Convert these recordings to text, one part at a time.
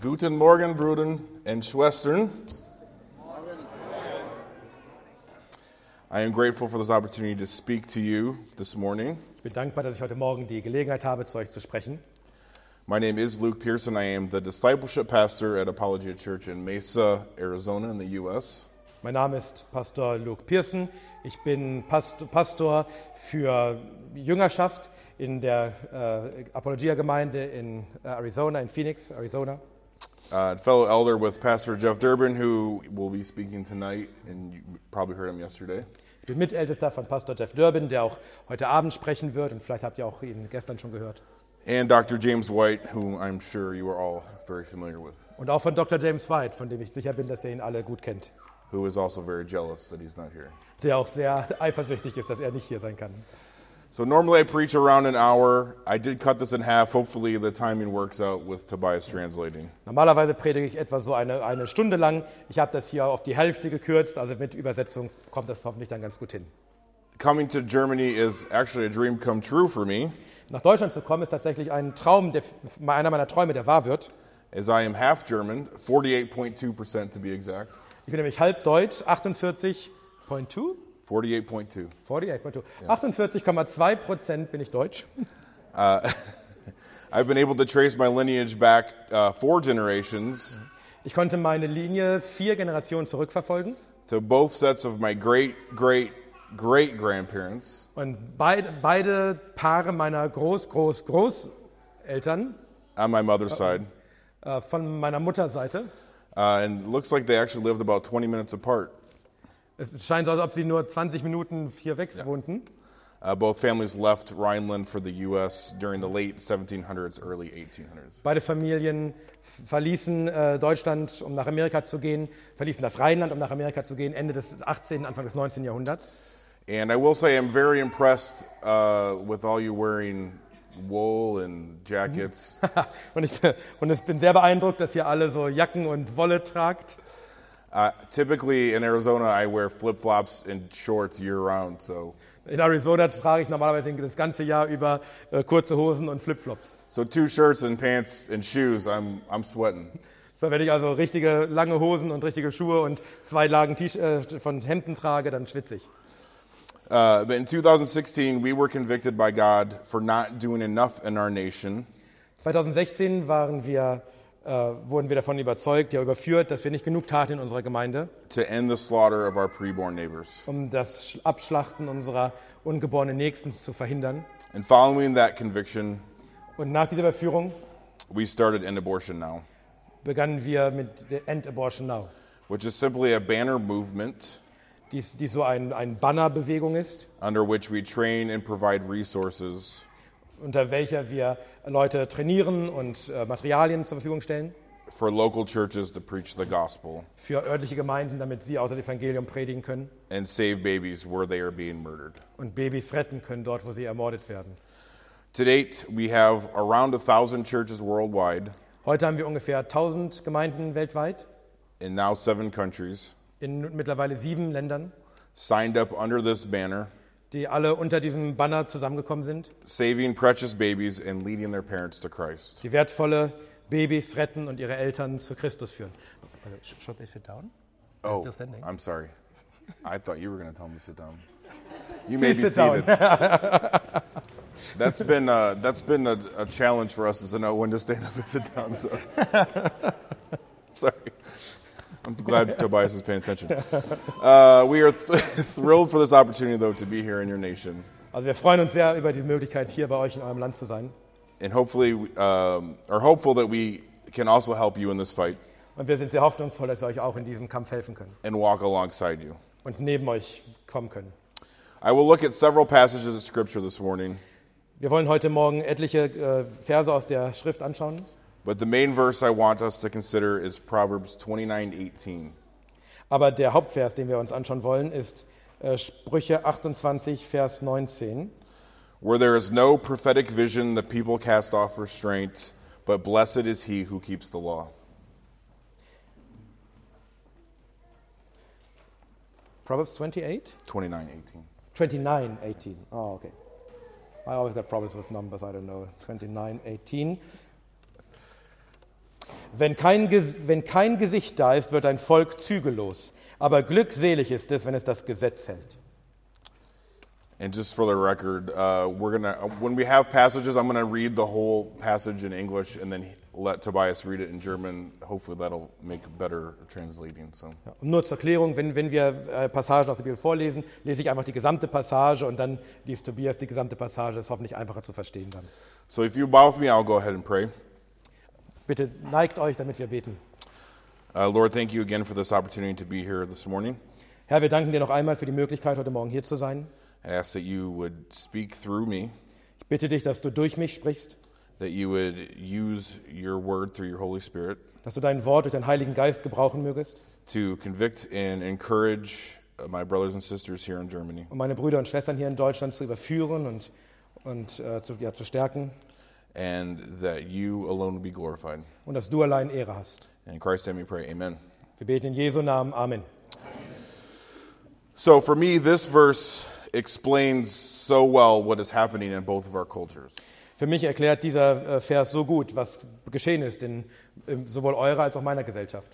Guten Morgen, Brüder und Schwestern. I am grateful for this opportunity to speak to you this morning. Ich bin dankbar, dass ich heute Morgen die Gelegenheit habe, zu euch zu sprechen. My name is Luke Pearson. I am the discipleship pastor at Apologia Church in Mesa, Arizona, in the U.S. Mein Name ist Pastor Luke Pearson. Ich bin Pastor, Pastor für Jüngerschaft in der äh, Apologia-Gemeinde in äh, Arizona, in Phoenix, Arizona. Uh, fellow elder with Pastor Jeff Durbin, who will be speaking tonight, and you probably heard him yesterday. Ich bin Mitältester von Pastor Jeff Durbin, der auch heute Abend sprechen wird und vielleicht habt ihr auch ihn gestern schon gehört. And Dr. James White, whom I'm sure you are all very familiar with, Und auch von Dr. James White, von dem ich sicher bin, dass ihr ihn alle gut kennt. who is also very jealous that he's not here. Der auch sehr eifersüchtig ist, dass er nicht hier sein kann. So normally I preach around an hour. I did cut this in half. Hopefully the timing works out with Tobias translating. Normalerweise predige ich etwa so eine, eine Stunde lang. Ich habe das hier auf die Hälfte gekürzt, also mit Übersetzung kommt das hoffentlich dann ganz gut hin. Coming to Germany is actually a dream come true for me, Nach Deutschland zu kommen ist tatsächlich ein Traum, der, einer meiner Träume, der wahr wird. as I am half German, 48.2% to be exact. Ich bin nämlich halb deutsch, 48,2? 48.2. 48,2. 48,2 Prozent bin ich deutsch. I've been able to trace my lineage back uh, four generations Ich konnte meine Linie vier Generationen zurückverfolgen to both sets of my great, great, great grandparents. und beide, beide Paare meiner Groß, Groß, Großeltern on my mother's side. äh, von meiner Mutterseite. Uh, and it looks like they actually lived about 20 minutes apart. Es scheint so, als ob sie nur 20 Minuten hier weg wohnten. Uh, both families left Rhineland for the U.S. during the late 1700s, early 1800s. Beide Familien f- verließen äh, Deutschland, um nach Amerika zu gehen, verließen das Rheinland, um nach Amerika zu gehen, Ende des 18., Anfang des 19. Jahrhunderts. And I will say I'm very impressed uh, with all you wearing wool and jackets. und, ich, und ich bin sehr beeindruckt, dass ihr alle so Jacken und Wolle tragt. Uh, typically in Arizona, I wear flip flops and shorts year round, so In Arizona trage ich normalerweise das ganze Jahr über äh, kurze Hosen und Flipflops. so two shirts and pants and shoes. I'm I'm sweating. So, wenn ich also richtige lange Hosen und richtige Schuhe und zwei Lagen T äh, von Hemden trage, dann schwitze ich. Uh, but in 2016, we were convicted by God for not doing enough in our nation 2016 waren wir, äh, wurden wir davon überzeugt, ja überführt, dass wir nicht genug taten in unserer Gemeinde, to end the slaughter of our preborn neighbors. um das Sch- Abschlachten unserer ungeborenen Nächsten zu verhindern. And following that conviction, Und nach dieser Überführung we started End Abortion Now, begannen wir mit der End Abortion Now, which is simply a banner movement die, die so ein, ein Bannerbewegung ist, under which we train and provide resources unter welcher wir Leute trainieren und äh, Materialien zur Verfügung stellen. For local churches to preach the gospel. Für örtliche Gemeinden, damit sie auch das Evangelium predigen können. And save babies where they are being murdered. und Babys retten können dort, wo sie ermordet werden. To date, we have around a thousand churches worldwide. Heute haben wir ungefähr 1000 Gemeinden weltweit. In now seven countries. In mittlerweile sieben Ländern, signed up under this banner, die alle unter diesem Banner zusammengekommen sind, saving precious babies and leading their parents to Christ. die wertvolle Babys retten und ihre Eltern zu Christus führen. Should they sit down? Oh, still sending. I'm sorry. I thought you were going to tell me to sit down. You may be seated. that's been uh, that's been a, a challenge for us is to know when to stand up and sit down. So. sorry. I'm glad Tobias is paying attention. Uh, we are th- thrilled for this opportunity, though, to be here in your nation, Also wir freuen uns sehr über die Möglichkeit, hier bei euch in eurem Land zu sein. and hopefully, um, are hopeful that we can also help you in this fight Und wir sind sehr hoffnungsvoll, dass wir euch auch in diesem Kampf helfen können and walk alongside you. und neben euch kommen können. I will look at several passages of Scripture this morning. Wir wollen heute Morgen etliche äh, Verse aus der Schrift anschauen. But the main verse I want us to consider is Proverbs 29:18. Aber der Hauptvers, den wir uns anschauen wollen, ist äh, Sprüche 28, Vers 19. Where there is no prophetic vision, the people cast off restraint, but blessed is he who keeps the law. Proverbs 28? 29:18. 29, 18. Oh, okay. I always got problems with numbers, I don't know. 29, 18. Wenn kein, wenn kein Gesicht da ist, wird ein Volk zügellos. Aber glückselig ist es, wenn es das Gesetz hält. And just for the record, uh, we're gonna when we have passages, I'm gonna read the whole passage in English and then let Tobias read it in German. Hopefully, that'll make better translating. So. Ja, und nur zur Klärung, wenn, wenn wir äh, Passagen aus der Bibel vorlesen, lese ich einfach die gesamte Passage und dann liest Tobias die gesamte Passage. Das ist hoffentlich einfacher zu verstehen dann. So if you bow with me, I'll go ahead and pray. Bitte neigt euch, damit wir beten. Uh, Lord, thank you again for this opportunity to be here this morning. Herr, wir danken dir noch einmal für die Möglichkeit, heute Morgen hier zu sein. I ask that you would speak through me, Ich bitte dich, dass du durch mich sprichst, that you would use your word through your Holy Spirit dass du dein Wort durch deinen Heiligen Geist gebrauchen mögest, to convict and encourage uh, my brothers and sisters here in Germany. um meine Brüder und Schwestern hier in Deutschland zu überführen und, und äh, zu, ja, zu stärken and that you alone will be glorified. und dass du allein Ehre hast. And in Christ's name we pray, amen. Wir beten in Jesu Namen. Amen. So for me, this verse explains so well what is happening in both of our cultures. Für mich erklärt dieser äh, Vers so gut, was geschehen ist in, in sowohl eurer als auch meiner Gesellschaft.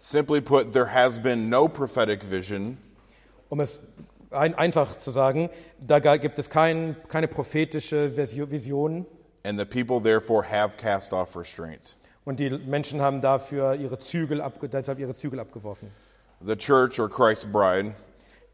Simply put, there has been no prophetic vision Um es ein, einfach zu sagen, da ga- gibt es kein, keine prophetische Visio- Vision and the people therefore have cast off restraint. und die Menschen haben dafür ihre Zügel, abge, deshalb ihre Zügel abgeworfen. The church or Christ's bride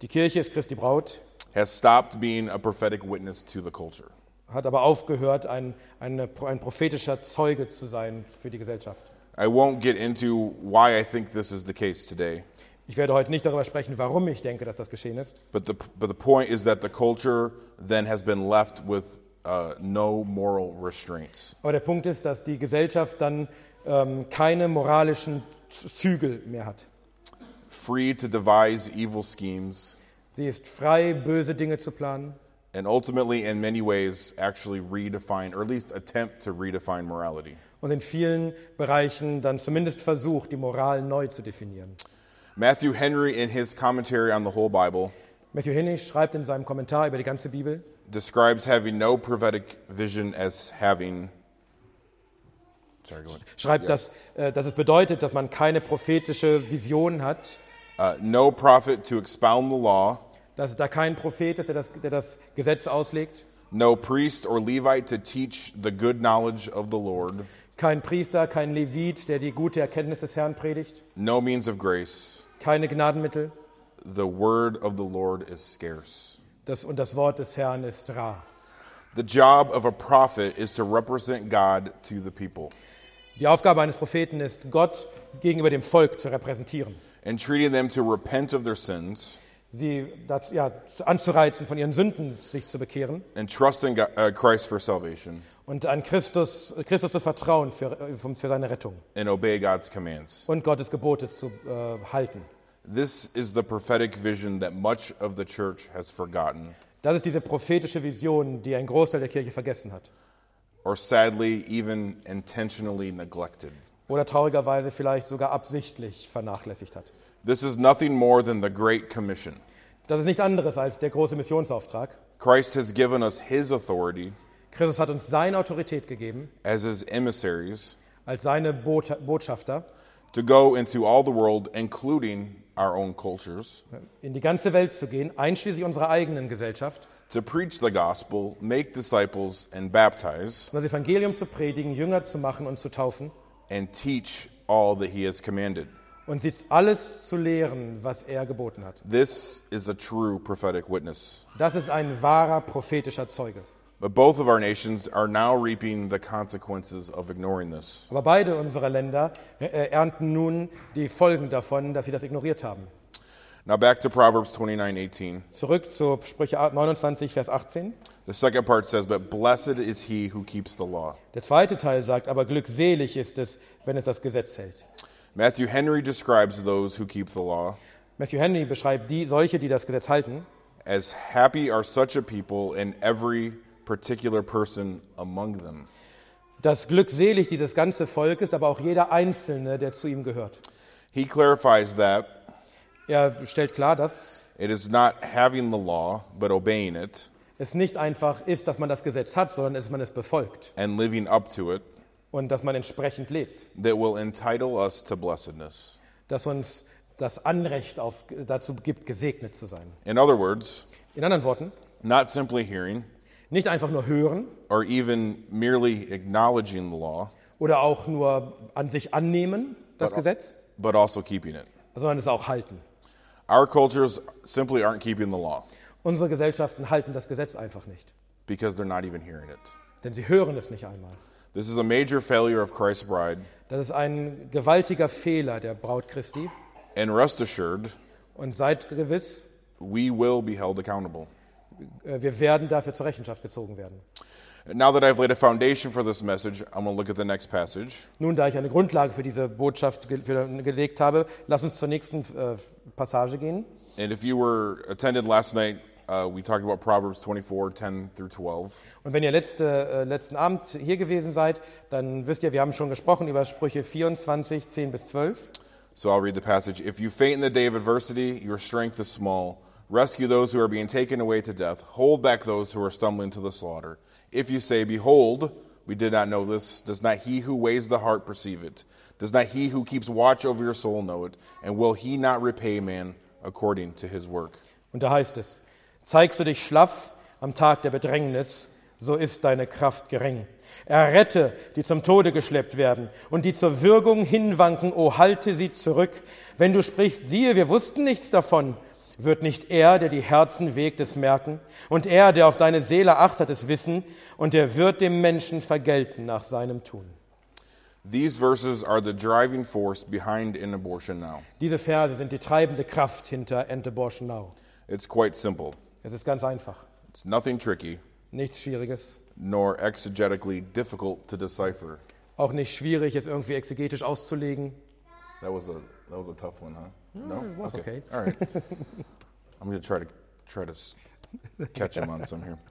Die Kirche ist Christi Braut, has stopped being a prophetic witness to the culture. hat aber aufgehört, ein, eine, ein prophetischer Zeuge zu sein für die Gesellschaft. I won't get into why I think this is the case today, Ich werde heute nicht darüber sprechen, warum ich denke, dass das geschehen ist. but the, but the point is that the culture then has been left with uh, no moral restraints. Aber der Punkt ist, dass die Gesellschaft dann ähm, keine moralischen Zügel mehr hat. free to devise evil schemes, Sie ist frei, böse Dinge zu planen and ultimately, in many ways, actually redefine, or at least attempt to redefine morality. und in vielen Bereichen dann zumindest versucht, die Moral neu zu definieren. Matthew Henry, in his commentary on the whole Bible, Matthew Hennig schreibt in seinem Kommentar über die ganze Bibel, describes having no prophetic vision as having. Sorry, schreibt, dass, äh, dass es bedeutet, dass man keine prophetische Vision hat, Uh, no prophet to expound the law, dass es da kein Prophet ist, der das, der das Gesetz auslegt, no priest or Levite to teach the good knowledge of the Lord, kein Priester, kein Levit, der die gute Erkenntnis des Herrn predigt, no means of grace. keine Gnadenmittel. The word of the Lord is scarce. Das, und das Wort des Herrn ist rar. The job of a prophet is to represent God to the people, Die Aufgabe eines Propheten ist, Gott gegenüber dem Volk zu repräsentieren, entreating them to repent of their sins sie dazu, ja, anzureizen, von ihren Sünden sich zu bekehren and trust in God, uh, Christ for salvation und an Christus, Christus zu vertrauen für, für seine Rettung and obey God's commands. und Gottes Gebote zu äh, halten. This is the prophetic vision that much of the church has forgotten, Das ist diese prophetische Vision, die ein Großteil der Kirche vergessen hat. or sadly, even intentionally neglected. Oder traurigerweise vielleicht sogar absichtlich vernachlässigt hat. This is nothing more than the Great Commission. Das ist nichts anderes als der große Missionsauftrag. Christ has given us his authority Christus hat uns seine Autorität gegeben, as his emissaries als seine Bot Botschafter, to go into all the world, including our own cultures, in die ganze Welt zu gehen, einschließlich unserer eigenen Gesellschaft, to preach the gospel, make disciples, and baptize, um das Evangelium zu predigen, Jünger zu machen und zu taufen and teach all that he has commanded. und sie alles zu lehren, was er geboten hat. This is a true prophetic witness. Das ist ein wahrer prophetischer Zeuge. But both of our nations are now reaping the consequences of ignoring this. Aber beide unserer Länder äh, ernten nun die Folgen davon, dass sie das ignoriert haben. Now back to Proverbs 29:18. Zurück zu Sprüche 29, Vers 18. The second part says, "But blessed is he who keeps the law." Der zweite Teil sagt, aber glückselig ist es, wenn es das Gesetz hält. Matthew Henry describes those who keep the law Matthew Henry beschreibt die, solche, die das Gesetz halten, as happy are such a people and every particular person among them. dass glückselig dieses ganze Volk ist, aber auch jeder Einzelne, der zu ihm gehört. He clarifies that Er stellt klar, dass it is not having the law, but obeying it es nicht einfach ist, dass man das Gesetz hat, sondern dass man es befolgt and living up to it und dass man entsprechend lebt, that will entitle us to blessedness. dass uns das Anrecht auf, dazu gibt, gesegnet zu sein. In other words, In anderen Worten, not simply hearing nicht einfach nur hören or even merely acknowledging the law, oder auch nur an sich annehmen, das But- Gesetz, but also keeping it. sondern es auch halten. Our cultures simply aren't keeping the law Unsere Gesellschaften halten das Gesetz einfach nicht, because they're not even hearing it. denn sie hören es nicht einmal. This is a major failure of Christ's bride, Das ist ein gewaltiger Fehler der Braut Christi. and rest assured, Und seid gewiss, we will be held accountable. Äh, wir werden dafür zur Rechenschaft gezogen werden. Now that I've laid a foundation for this message, I'm going to look at the next passage. Nun, da ich eine Grundlage für diese Botschaft ge für, gelegt habe, lass uns zur nächsten äh, Passage gehen. And if you were attended last night, uh, we talked about Proverbs 24, 10 through 12. Und wenn ihr letzte, äh, letzten Abend hier gewesen seid, dann wisst ihr, wir haben schon gesprochen über Sprüche 24, 10 bis 12. So I'll read the passage. If you faint in the day of adversity, your strength is small. Rescue those who are being taken away to death. Hold back those who are stumbling to the slaughter. If you say, Behold, we did not know this, does not he who weighs the heart perceive it? Does not he who keeps watch over your soul know it? And will he not repay man according to his work? Und da heißt es, zeigst du dich schlaff am Tag der Bedrängnis, so ist deine Kraft gering. Errette, die zum Tode geschleppt werden und die zur Würgung hinwanken, o halte sie zurück. Wenn du sprichst, siehe, wir wussten nichts davon, wird nicht er, der die Herzen wägt, es merken, und er, der auf deine Seele achtet, es wissen, und er wird dem Menschen vergelten nach seinem Tun. These verses are the driving force behind an abortion now. Diese Verse sind die treibende Kraft hinter End Abortion Now. It's quite simple. Es ist ganz einfach. It's nothing tricky, Nichts Schwieriges. nor exegetically difficult to decipher. Auch nicht schwierig, es irgendwie exegetisch auszulegen. That was a that was a tough one, huh? No, it was okay. All right. I'm going to try to try to catch him on some here.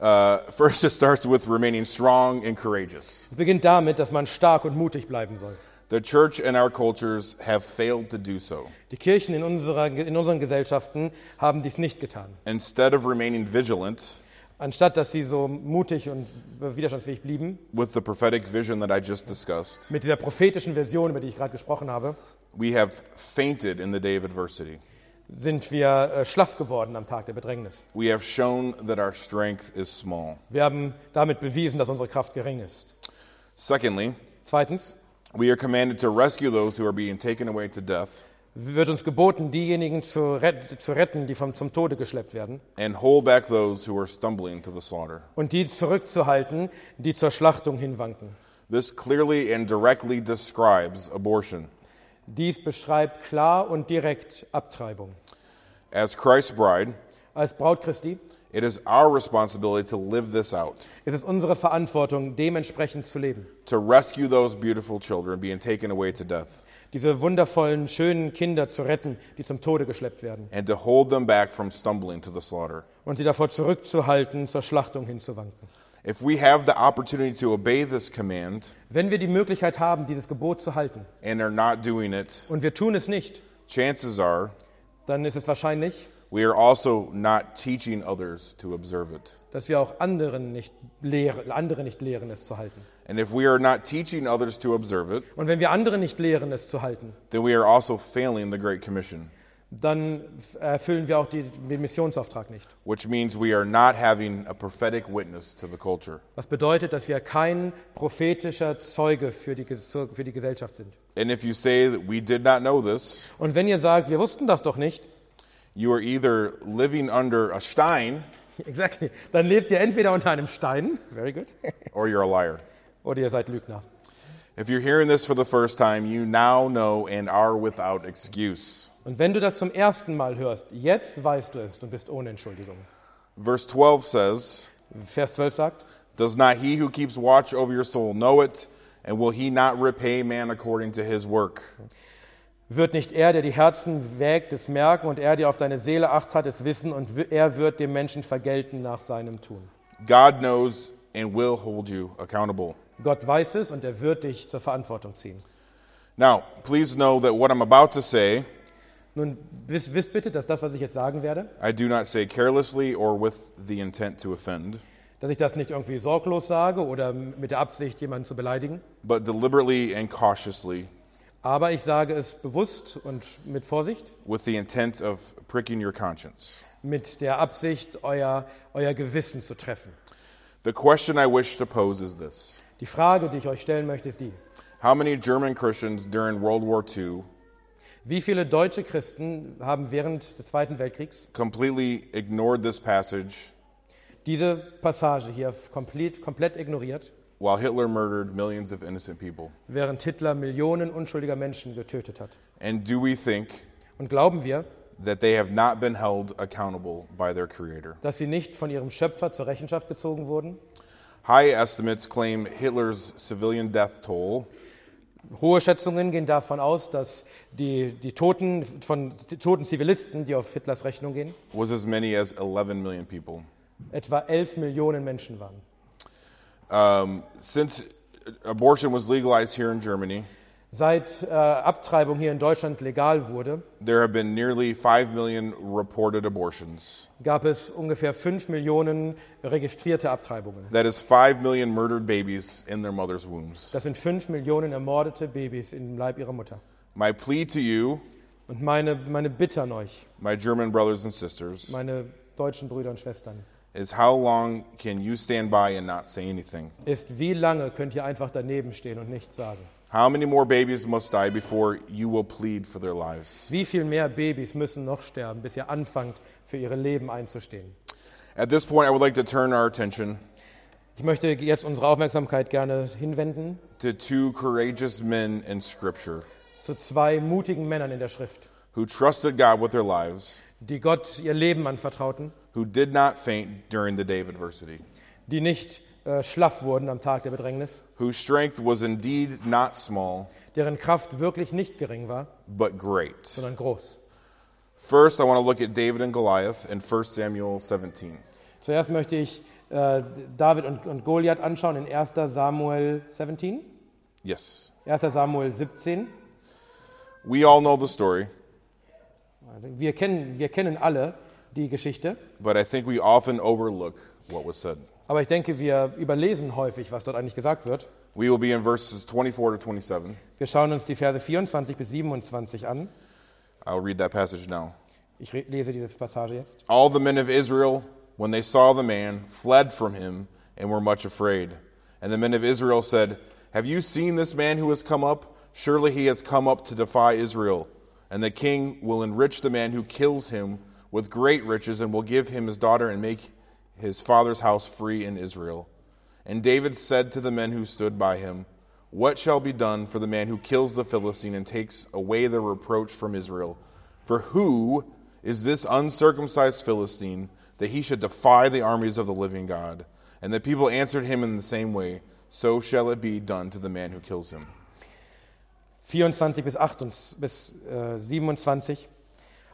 Uh, first, it starts with remaining strong and courageous. Es beginnt damit, dass man stark und mutig bleiben soll. The church and our cultures have failed to do so. Die Kirchen in, unserer, in unseren Gesellschaften haben dies nicht getan. Instead of remaining vigilant Anstatt dass sie so mutig und widerstandsfähig blieben, with the prophetic vision that I just discussed, mit dieser prophetischen Version, über die ich gerade gesprochen habe, we have fainted in the day of adversity. sind wir äh, schlaff geworden am Tag der Bedrängnis. We have shown that our strength is small. Wir haben damit bewiesen, dass unsere Kraft gering ist. Secondly, Zweitens we are commanded to rescue those who are being taken away to death wird uns geboten, diejenigen zu, ret zu retten, die vom, zum Tode geschleppt werden, and hold back those who are stumbling to the slaughter. und die zurückzuhalten, die zur Schlachtung hinwanken. This clearly and directly describes abortion. Dies beschreibt klar und direkt Abtreibung. As Christ's bride, Als Braut Christi it is our responsibility to live this out, ist es unsere Verantwortung, dementsprechend zu leben. to rescue those beautiful children being taken away to death, Diese wundervollen, schönen Kinder zu retten, die zum Tode geschleppt werden. and to hold them back from stumbling to the slaughter. Und sie davor zurückzuhalten, zur Schlachtung hinzuwanken. If we have the opportunity to obey this command Wenn wir die Möglichkeit haben, dieses Gebot zu halten, and are not doing it, und wir tun es nicht, chances are dann ist es wahrscheinlich, we are also not teaching others to observe it. dass wir auch anderen nicht lehren, andere nicht lehren, es zu halten. And if we are not teaching others to observe it, Und wenn wir andere nicht lehren, es zu halten, then we are also failing the Great Commission, dann erfüllen wir auch die, den Missionsauftrag nicht. which means we are not having a prophetic witness to the culture. Was bedeutet, dass wir kein prophetischer Zeuge für die, für die Gesellschaft sind. And if you say that we did not know this, Und wenn ihr sagt, wir wussten das doch nicht, you are either living under a Stein exactly, dann lebt ihr entweder unter einem Stein, very good, or you're a liar. oder ihr seid Lügner. If you're hearing this for the first time, you now know and are without excuse. Und wenn du das zum ersten Mal hörst, jetzt weißt du es und bist ohne Entschuldigung. Verse 12 says, Vers 12 sagt, Does not he who keeps watch over your soul know it? And will he not repay man according to his work? wird nicht er, der die Herzen wägt, es merken und er, der auf deine Seele acht hat, es wissen und er wird dem Menschen vergelten nach seinem Tun. God knows and will hold you accountable. Gott weiß es und er wird dich zur Verantwortung ziehen. Now, please know that what I'm about to say, Nun wisst, wisst bitte, dass das, was ich jetzt sagen werde, I do not say carelessly or with the intent to offend. dass ich das nicht irgendwie sorglos sage oder mit der Absicht, jemanden zu beleidigen, but deliberately and cautiously aber ich sage es bewusst und mit Vorsicht, with the intent of pricking your conscience. mit der Absicht, euer, euer Gewissen zu treffen. The question I wish to pose is this Die Frage, die ich euch stellen möchte, ist die, How many German Christians during World War II wie viele deutsche Christen haben während des Zweiten Weltkriegs completely ignored this passage diese Passage hier komplett, komplett ignoriert, while Hitler murdered millions of innocent people? während Hitler Millionen unschuldiger Menschen getötet hat? And do we think Und glauben wir, that they have not been held accountable by their Creator? dass sie nicht von ihrem Schöpfer zur Rechenschaft gezogen wurden? High estimates claim Hitler's civilian death toll Hohe Schätzungen gehen davon aus, dass die, die Toten von toten Zivilisten, die auf Hitlers Rechnung gehen, was as many as 11 million people. etwa 11 Millionen Menschen waren. Um, since abortion was legalized here in Germany, Seit äh, Abtreibung hier in Deutschland legal wurde, there have been nearly 5 million reported abortions. gab es ungefähr 5 Millionen registrierte Abtreibungen. That is 5 million murdered babies in their mother's wombs. Das sind 5 Millionen ermordete Babys im Leib ihrer Mutter. My plea to you, Und meine, meine Bitte an euch, my German brothers and sisters, meine deutschen Brüder und Schwestern, is how long can you stand by and not say anything? ist, wie lange könnt ihr einfach daneben stehen und nichts sagen? How many more babies must die before you will plead for their lives? Wie viel mehr Babys müssen noch sterben, bis ihr anfangt, für ihre Leben einzustehen? At this point, I would like to turn our attention Ich möchte jetzt unsere Aufmerksamkeit gerne hinwenden to two courageous men in Scripture zu zwei mutigen Männern in der Schrift, who trusted God with their lives, die Gott ihr Leben anvertrauten, who did not faint during the day of adversity, die nicht äh, schlaff wurden am Tag der Bedrängnis, whose strength was indeed not small, deren Kraft wirklich nicht gering war, but great. sondern groß. First, I want to look at David and Goliath in 1 Samuel 17. Zuerst möchte ich äh, David und, und Goliath anschauen in 1. Samuel 17. Yes. 1. Samuel 17. We all know the story, Also wir, kennen, wir kennen alle die Geschichte, but I think we often overlook what was said. Aber ich denke, wir überlesen häufig, was dort eigentlich gesagt wird. We will be in verses 24 to 27. Wir schauen uns die Verse 24 bis 27 an. I'll read that passage now. Ich lese diese Passage jetzt. All the men of Israel, when they saw the man, fled from him and were much afraid. And the men of Israel said, Have you seen this man who has come up? Surely he has come up to defy Israel. And the king will enrich the man who kills him with great riches and will give him his daughter and make his father's house free in Israel. And David said to the men who stood by him, What shall be done for the man who kills the Philistine and takes away the reproach from Israel? For who is this uncircumcised Philistine that he should defy the armies of the living God? And the people answered him in the same way So shall it be done to the man who kills him. 24 bis, 28, bis äh, 27.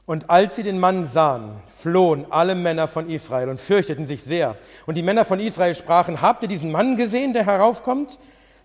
Und als sie den Mann sahen, flohen alle Männer von Israel und fürchteten sich sehr. Und die Männer von Israel sprachen, habt ihr diesen Mann gesehen, der heraufkommt?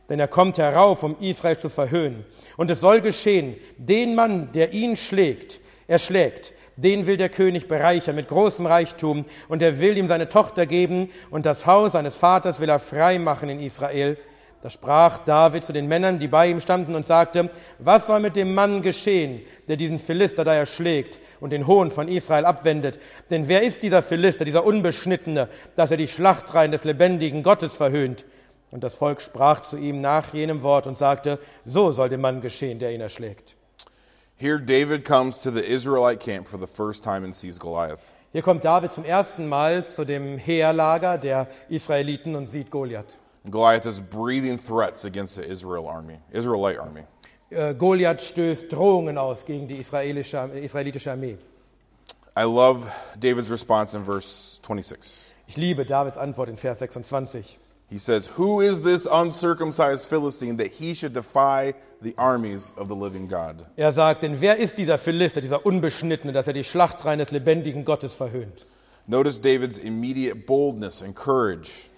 Denn er kommt herauf, um Israel zu verhöhnen. Und es soll geschehen, den Mann, der ihn schlägt, erschlägt, den will der König bereichern mit großem Reichtum und er will ihm seine Tochter geben und das Haus seines Vaters will er frei machen in Israel. Da sprach David zu den Männern, die bei ihm standen, und sagte, was soll mit dem Mann geschehen, der diesen Philister da erschlägt und den Hohn von Israel abwendet? Denn wer ist dieser Philister, dieser Unbeschnittene, dass er die Schlachtreihen des lebendigen Gottes verhöhnt? Und das Volk sprach zu ihm nach jenem Wort und sagte, so soll dem Mann geschehen, der ihn erschlägt. Here, David comes to the Israelite camp for the first time and sees Goliath. Hier kommt David zum ersten Mal zu dem Heerlager der Israeliten und sieht Goliath. Goliath is breathing threats against the Israel army, Israelite army. Äh, Goliath stößt Drohungen aus gegen die israelische, israelitische Armee. I love David's response in verse 26. Ich liebe Davids Antwort in Vers 26. He says, Who is this uncircumcised Philistine that he should defy the armies of the living God? Er sagt, denn wer ist dieser Philister, dieser Unbeschnittene, dass er die Schlachtreihen des lebendigen Gottes verhöhnt? Notice David's immediate boldness and courage.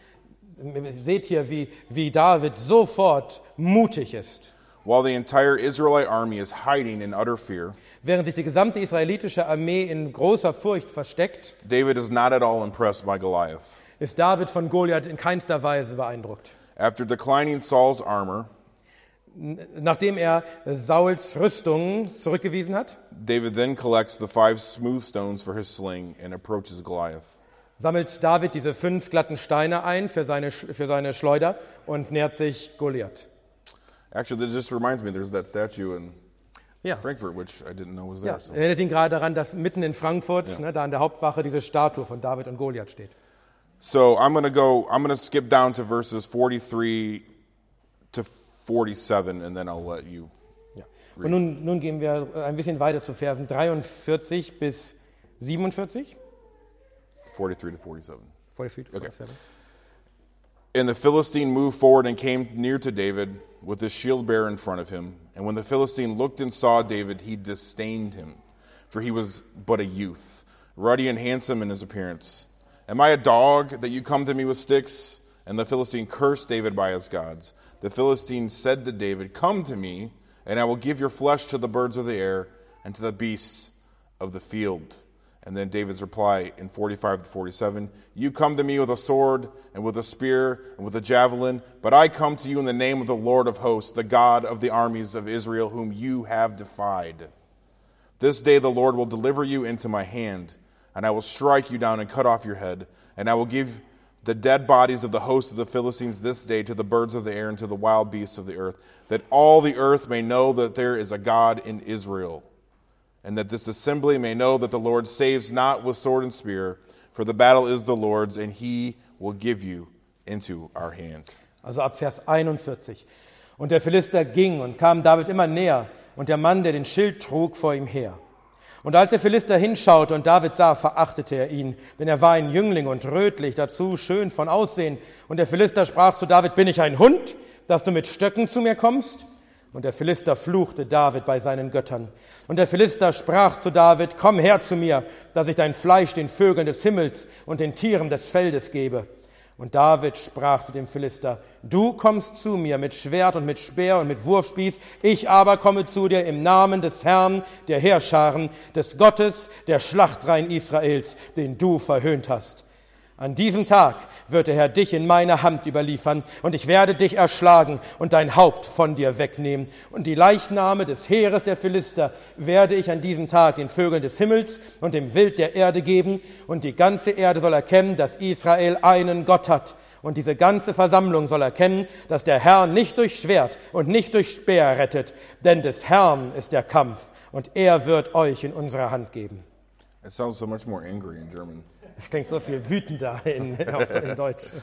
Seht hier, wie, wie David sofort mutig ist. While the entire Israelite army is hiding in utter fear, Während sich die gesamte israelitische Armee in großer Furcht versteckt, David is not at all impressed by Goliath. ist David von Goliath in keinster Weise beeindruckt. After declining Saul's armor, Nachdem er Sauls Rüstung zurückgewiesen hat, David then collects the five smooth stones for his sling and approaches Goliath. sammelt David diese fünf glatten Steine ein für seine, für seine Schleuder und nähert sich Goliath. Actually, that just reminds me there's that statue in Ja. Frankfurt, which I didn't know was there. Ja, so. erinnert ihn gerade daran, dass mitten in Frankfurt, ne, da an der Hauptwache, diese Statue von David und Goliath steht. So I'm going to go, I'm going to skip down to verses 43 to 47, and then I'll let you. Ja. Und nun, nun gehen wir äh, ein bisschen weiter zu Versen 43 bis 47. 43 to 47. 43 to 47. And the Philistine moved forward and came near to David with his shield bearer in front of him. And when the Philistine looked and saw David, he disdained him, for he was but a youth, ruddy and handsome in his appearance. Am I a dog that you come to me with sticks? And the Philistine cursed David by his gods. The Philistine said to David, Come to me, and I will give your flesh to the birds of the air and to the beasts of the field. And then David's reply in 45 to 47 You come to me with a sword and with a spear and with a javelin, but I come to you in the name of the Lord of hosts, the God of the armies of Israel, whom you have defied. This day the Lord will deliver you into my hand, and I will strike you down and cut off your head, and I will give the dead bodies of the host of the Philistines this day to the birds of the air and to the wild beasts of the earth, that all the earth may know that there is a God in Israel and that this assembly may know that the Lord saves not with sword and spear, for the battle is the Lord's, and he will give you into our hand. Also ab Vers 41. Und der Philister ging und kam David immer näher, und der Mann, der den Schild trug, vor ihm her. Und als der Philister hinschaute und David sah, verachtete er ihn, denn er war ein Jüngling und rötlich, dazu schön von Aussehen. Und der Philister sprach zu David, bin ich ein Hund, dass du mit Stöcken zu mir kommst? Und der Philister fluchte David bei seinen Göttern. Und der Philister sprach zu David, komm her zu mir, dass ich dein Fleisch den Vögeln des Himmels und den Tieren des Feldes gebe. Und David sprach zu dem Philister, du kommst zu mir mit Schwert und mit Speer und mit Wurfspieß, ich aber komme zu dir im Namen des Herrn, der Heerscharen, des Gottes, der Schlachtreihen Israels, den du verhöhnt hast. An diesem Tag wird der Herr dich in meine Hand überliefern, und ich werde dich erschlagen und dein Haupt von dir wegnehmen. Und die Leichname des Heeres der Philister werde ich an diesem Tag den Vögeln des Himmels und dem Wild der Erde geben, und die ganze Erde soll erkennen, dass Israel einen Gott hat. Und diese ganze Versammlung soll erkennen, dass der Herr nicht durch Schwert und nicht durch Speer rettet, denn des Herrn ist der Kampf, und er wird euch in unsere Hand geben. It sounds so much more angry in German. Es klingt so viel wütender in, auf, in Deutsch.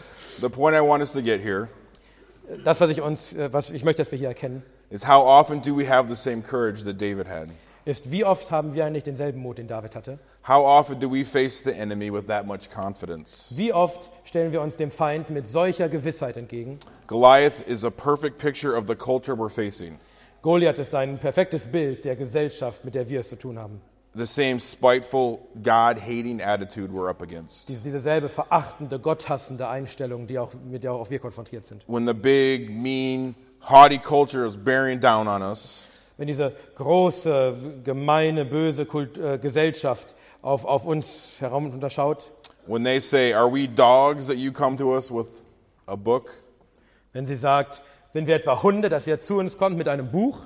The point I want us to get here Das, was ich uns, äh, was ich möchte, dass wir hier erkennen, is how often do we have the same courage that David had? ist, wie oft haben wir eigentlich denselben Mut, den David hatte? How often do we face the enemy with that much confidence? Wie oft stellen wir uns dem Feind mit solcher Gewissheit entgegen? Goliath is a perfect picture of the culture we're facing. Goliath ist ein perfektes Bild der Gesellschaft, mit der wir es zu tun haben. The same spiteful, God hating attitude we're up against. Diese, diese selbe verachtende, gotthassende Einstellung, die auch, mit der auch wir konfrontiert sind. When the big, mean, haughty culture is bearing down on us, Wenn diese große, gemeine, böse Kult, äh, Gesellschaft auf, auf uns herum unterschaut, when they say, Are we dogs that you come to us with a book? wenn sie sagt, sind wir etwa Hunde, dass ihr zu uns kommt mit einem Buch,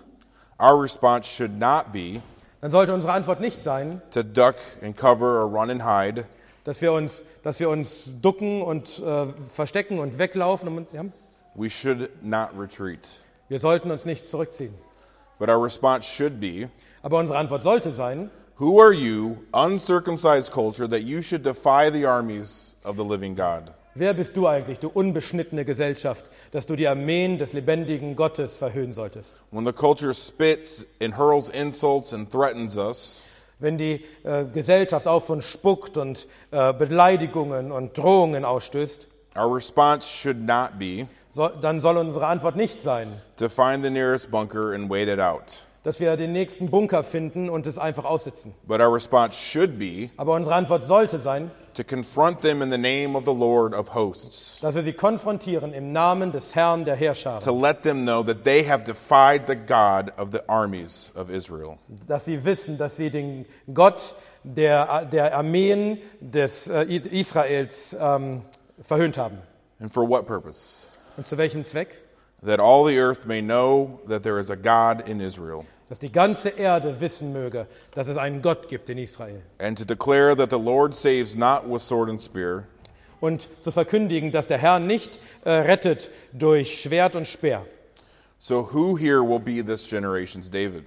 Our response should not be dann sollte unsere Antwort nicht sein, to duck and cover or run and hide. dass wir uns, dass wir uns ducken und äh, verstecken und weglaufen. Und, ja, We should not retreat. wir sollten uns nicht zurückziehen. But our response should be Aber unsere Antwort sollte sein, Who are you, uncircumcised culture, that you should defy the armies of the living God? Wer bist du eigentlich, du unbeschnittene Gesellschaft, dass du die Armeen des lebendigen Gottes verhöhnen solltest? When the culture spits and hurls insults and threatens us, Wenn die äh, Gesellschaft auf uns spuckt und äh, Beleidigungen und Drohungen ausstößt, our response should not be so, dann soll unsere Antwort nicht sein, to find the nearest bunker and wait it out. Dass wir den nächsten Bunker finden und es einfach aussitzen. But our response should be Aber unsere Antwort sollte sein, to confront them in the name of the Lord of hosts, dass wir sie konfrontieren im Namen des Herrn der Herrscher, to let them know that they have defied the God of the armies of Israel. dass sie wissen, dass sie den Gott der, der Armeen des äh, Israels ähm, verhöhnt haben. And for what purpose? Und zu welchem Zweck? That all the earth may know that there is a God in Israel, Dass die ganze Erde wissen möge, dass es einen Gott gibt in Israel. and to declare that the Lord saves not with sword and spear, Und zu verkündigen, dass der Herr nicht äh, rettet durch Schwert und Speer. So who here will be this generation's David?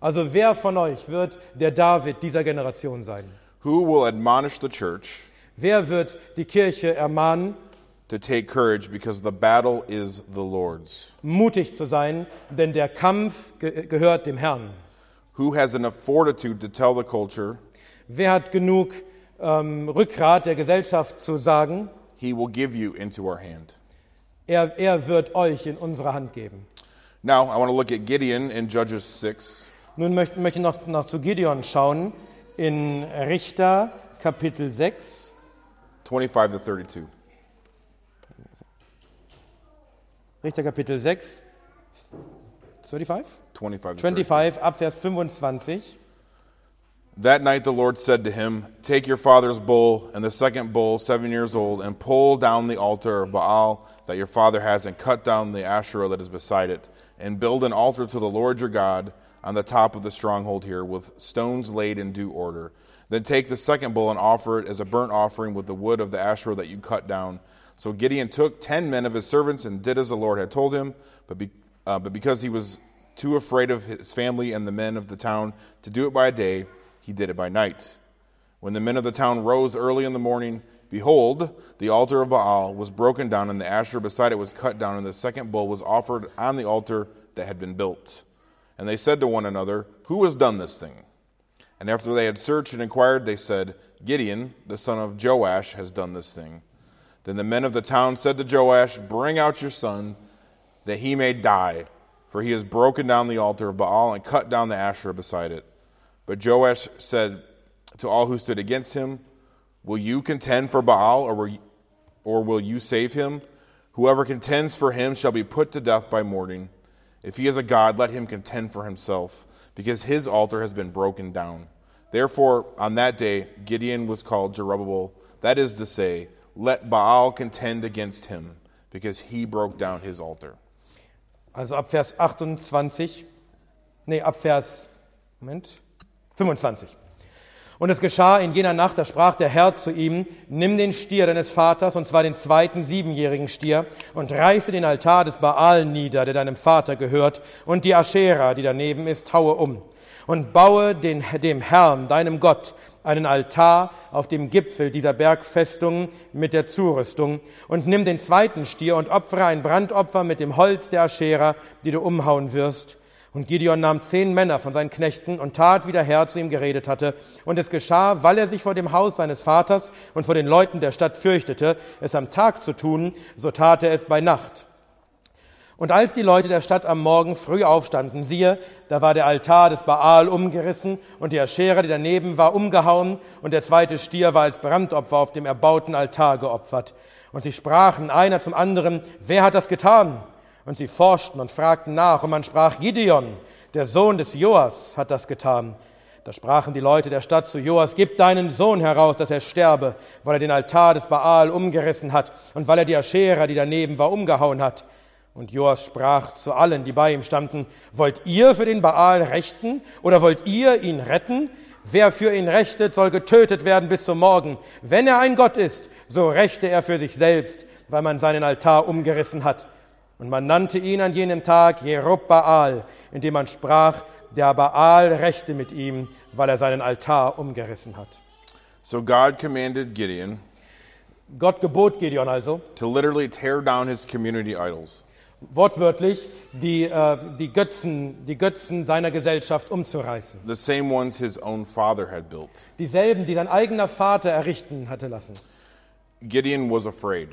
Also wer von euch wird der David dieser Generation sein? Who will admonish the church Wer wird die Kirche ermahnen, to take courage because the battle is the Lord's? mutig zu sein, denn der Kampf ge gehört dem Herrn. Who has enough fortitude to tell the culture Wer hat genug ähm, Rückgrat der Gesellschaft zu sagen, he will give you into our hand? er, er wird euch in unsere Hand geben? Now, I want to look at Gideon in Judges 6. Nun möchte, möchte ich noch, noch zu Gideon schauen, in Richter Kapitel 6, 25 to 32. Richter Kapitel 6, 35? 25 25, ab Vers 25. That night the Lord said to him, Take your father's bull and the second bull, seven years old, and pull down the altar of Baal that your father has, and cut down the Asherah that is beside it, and build an altar to the Lord your God on the top of the stronghold here, with stones laid in due order. Then take the second bull and offer it as a burnt offering with the wood of the Asherah that you cut down. So Gideon took ten men of his servants and did as the Lord had told him, but, be, uh, but because he was too afraid of his family and the men of the town to do it by day, he did it by night. When the men of the town rose early in the morning, behold, the altar of Baal was broken down, and the Asherah beside it was cut down, and the second bull was offered on the altar that had been built. And they said to one another, Who has done this thing? And after they had searched and inquired, they said, Gideon, the son of Joash, has done this thing. Then the men of the town said to Joash, Bring out your son, that he may die, for he has broken down the altar of Baal and cut down the Asherah beside it. But Joash said to all who stood against him, Will you contend for Baal, or will you, or will you save him? Whoever contends for him shall be put to death by morning. If he is a god, let him contend for himself, because his altar has been broken down. Therefore, on that day, Gideon was called Jerubbaal, that is to say, let Baal contend against him, because he broke down his altar. Also ab Vers 28, nee, ab Vers, Moment, 25. Und es geschah in jener Nacht, da sprach der Herr zu ihm, nimm den Stier deines Vaters, und zwar den zweiten siebenjährigen Stier, und reiße den Altar des Baal nieder, der deinem Vater gehört, und die Aschera, die daneben ist, haue um. Und baue den, dem Herrn, deinem Gott, einen Altar auf dem Gipfel dieser Bergfestung mit der Zurüstung und nimm den zweiten Stier und opfere ein Brandopfer mit dem Holz der Aschera, die du umhauen wirst. Und Gideon nahm zehn Männer von seinen Knechten und tat, wie der Herr zu ihm geredet hatte. Und es geschah, weil er sich vor dem Haus seines Vaters und vor den Leuten der Stadt fürchtete, es am Tag zu tun, so tat er es bei Nacht. Und als die Leute der Stadt am Morgen früh aufstanden, siehe, da war der Altar des Baal umgerissen und die Aschera, die daneben war, umgehauen und der zweite Stier war als Brandopfer auf dem erbauten Altar geopfert. Und sie sprachen einer zum anderen, wer hat das getan? Und sie forschten und fragten nach und man sprach, Gideon, der Sohn des Joas, hat das getan. Da sprachen die Leute der Stadt zu Joas, gib deinen Sohn heraus, dass er sterbe, weil er den Altar des Baal umgerissen hat und weil er die Aschera, die daneben war, umgehauen hat. Und Joas sprach zu allen, die bei ihm standen, wollt ihr für den Baal rechten oder wollt ihr ihn retten? Wer für ihn rechtet, soll getötet werden bis zum Morgen. Wenn er ein Gott ist, so rechte er für sich selbst, weil man seinen Altar umgerissen hat. Und man nannte ihn an jenem Tag Jerub Baal, indem man sprach, der Baal rechte mit ihm, weil er seinen Altar umgerissen hat. So God commanded Gideon Gott gebot Gideon also, to literally tear down his community idols. Wortwörtlich die, äh, die, Götzen, die Götzen seiner Gesellschaft umzureißen. the same ones his own father had built. Dieselben, die sein eigener Vater errichten hatte lassen. Gideon was afraid,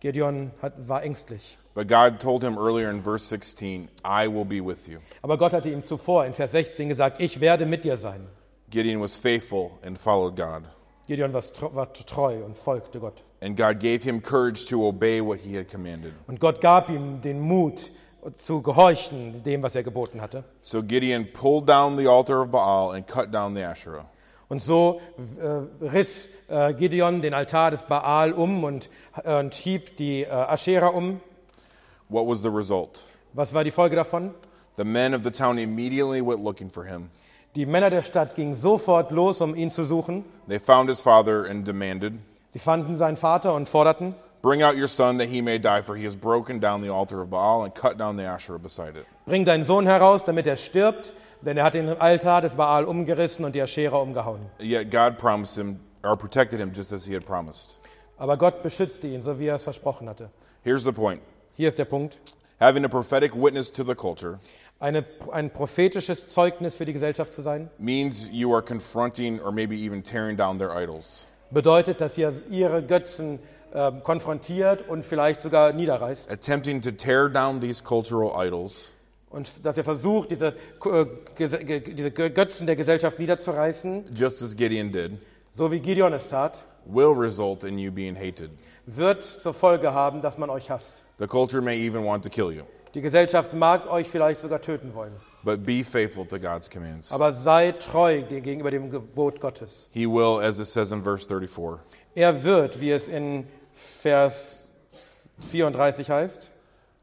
Gideon hat, war ängstlich. but God told him earlier in verse 16, I will be with you. Aber Gott hatte ihm zuvor in Vers 16 gesagt, ich werde mit dir sein. Gideon was faithful and followed God. Gideon war tr- war treu und folgte Gott. And God gave him courage to obey what he had commanded. Und Gott gab ihm den Mut zu gehorchen dem, was er geboten hatte. So Gideon pulled down the altar of Baal and cut down the Asherah. Und so äh, riss äh, Gideon den Altar des Baal um und, äh, und hieb die äh, Aschera um. What was the result? Was war die Folge davon? The men of the town immediately went looking for him. Die Männer der Stadt gingen sofort los, um ihn zu suchen. They found his father and demanded, Sie fanden seinen Vater und forderten, Bring out your son that he may die, for he has broken down the altar of Baal and cut down the Asherah beside it. bring deinen Sohn heraus, damit er stirbt, denn er hat den Altar des Baal umgerissen und die Aschera umgehauen. Yet God promised him, or protected him just as he had promised. Aber Gott beschützte ihn, so wie er es versprochen hatte. Here's the point Hier ist der Punkt. having a prophetic witness to the culture Eine, ein prophetisches Zeugnis für die Gesellschaft zu sein, means you are confronting or maybe even tearing down their idols, bedeutet, dass ihr ihre Götzen ähm, konfrontiert und vielleicht sogar niederreißt. attempting to tear down these cultural idols. Und dass ihr versucht, diese, äh, ge- diese Götzen der Gesellschaft niederzureißen, just as Gideon did, so wie Gideon es tat, will result in you being hated. wird zur Folge haben, dass man euch hasst. The culture may even want to kill you, Die Gesellschaft mag euch vielleicht sogar töten wollen. but be faithful to God's commands. Aber seid treu gegenüber dem Gebot Gottes. He will, as it says in verse 34, Er wird, wie es in Vers 34 heißt,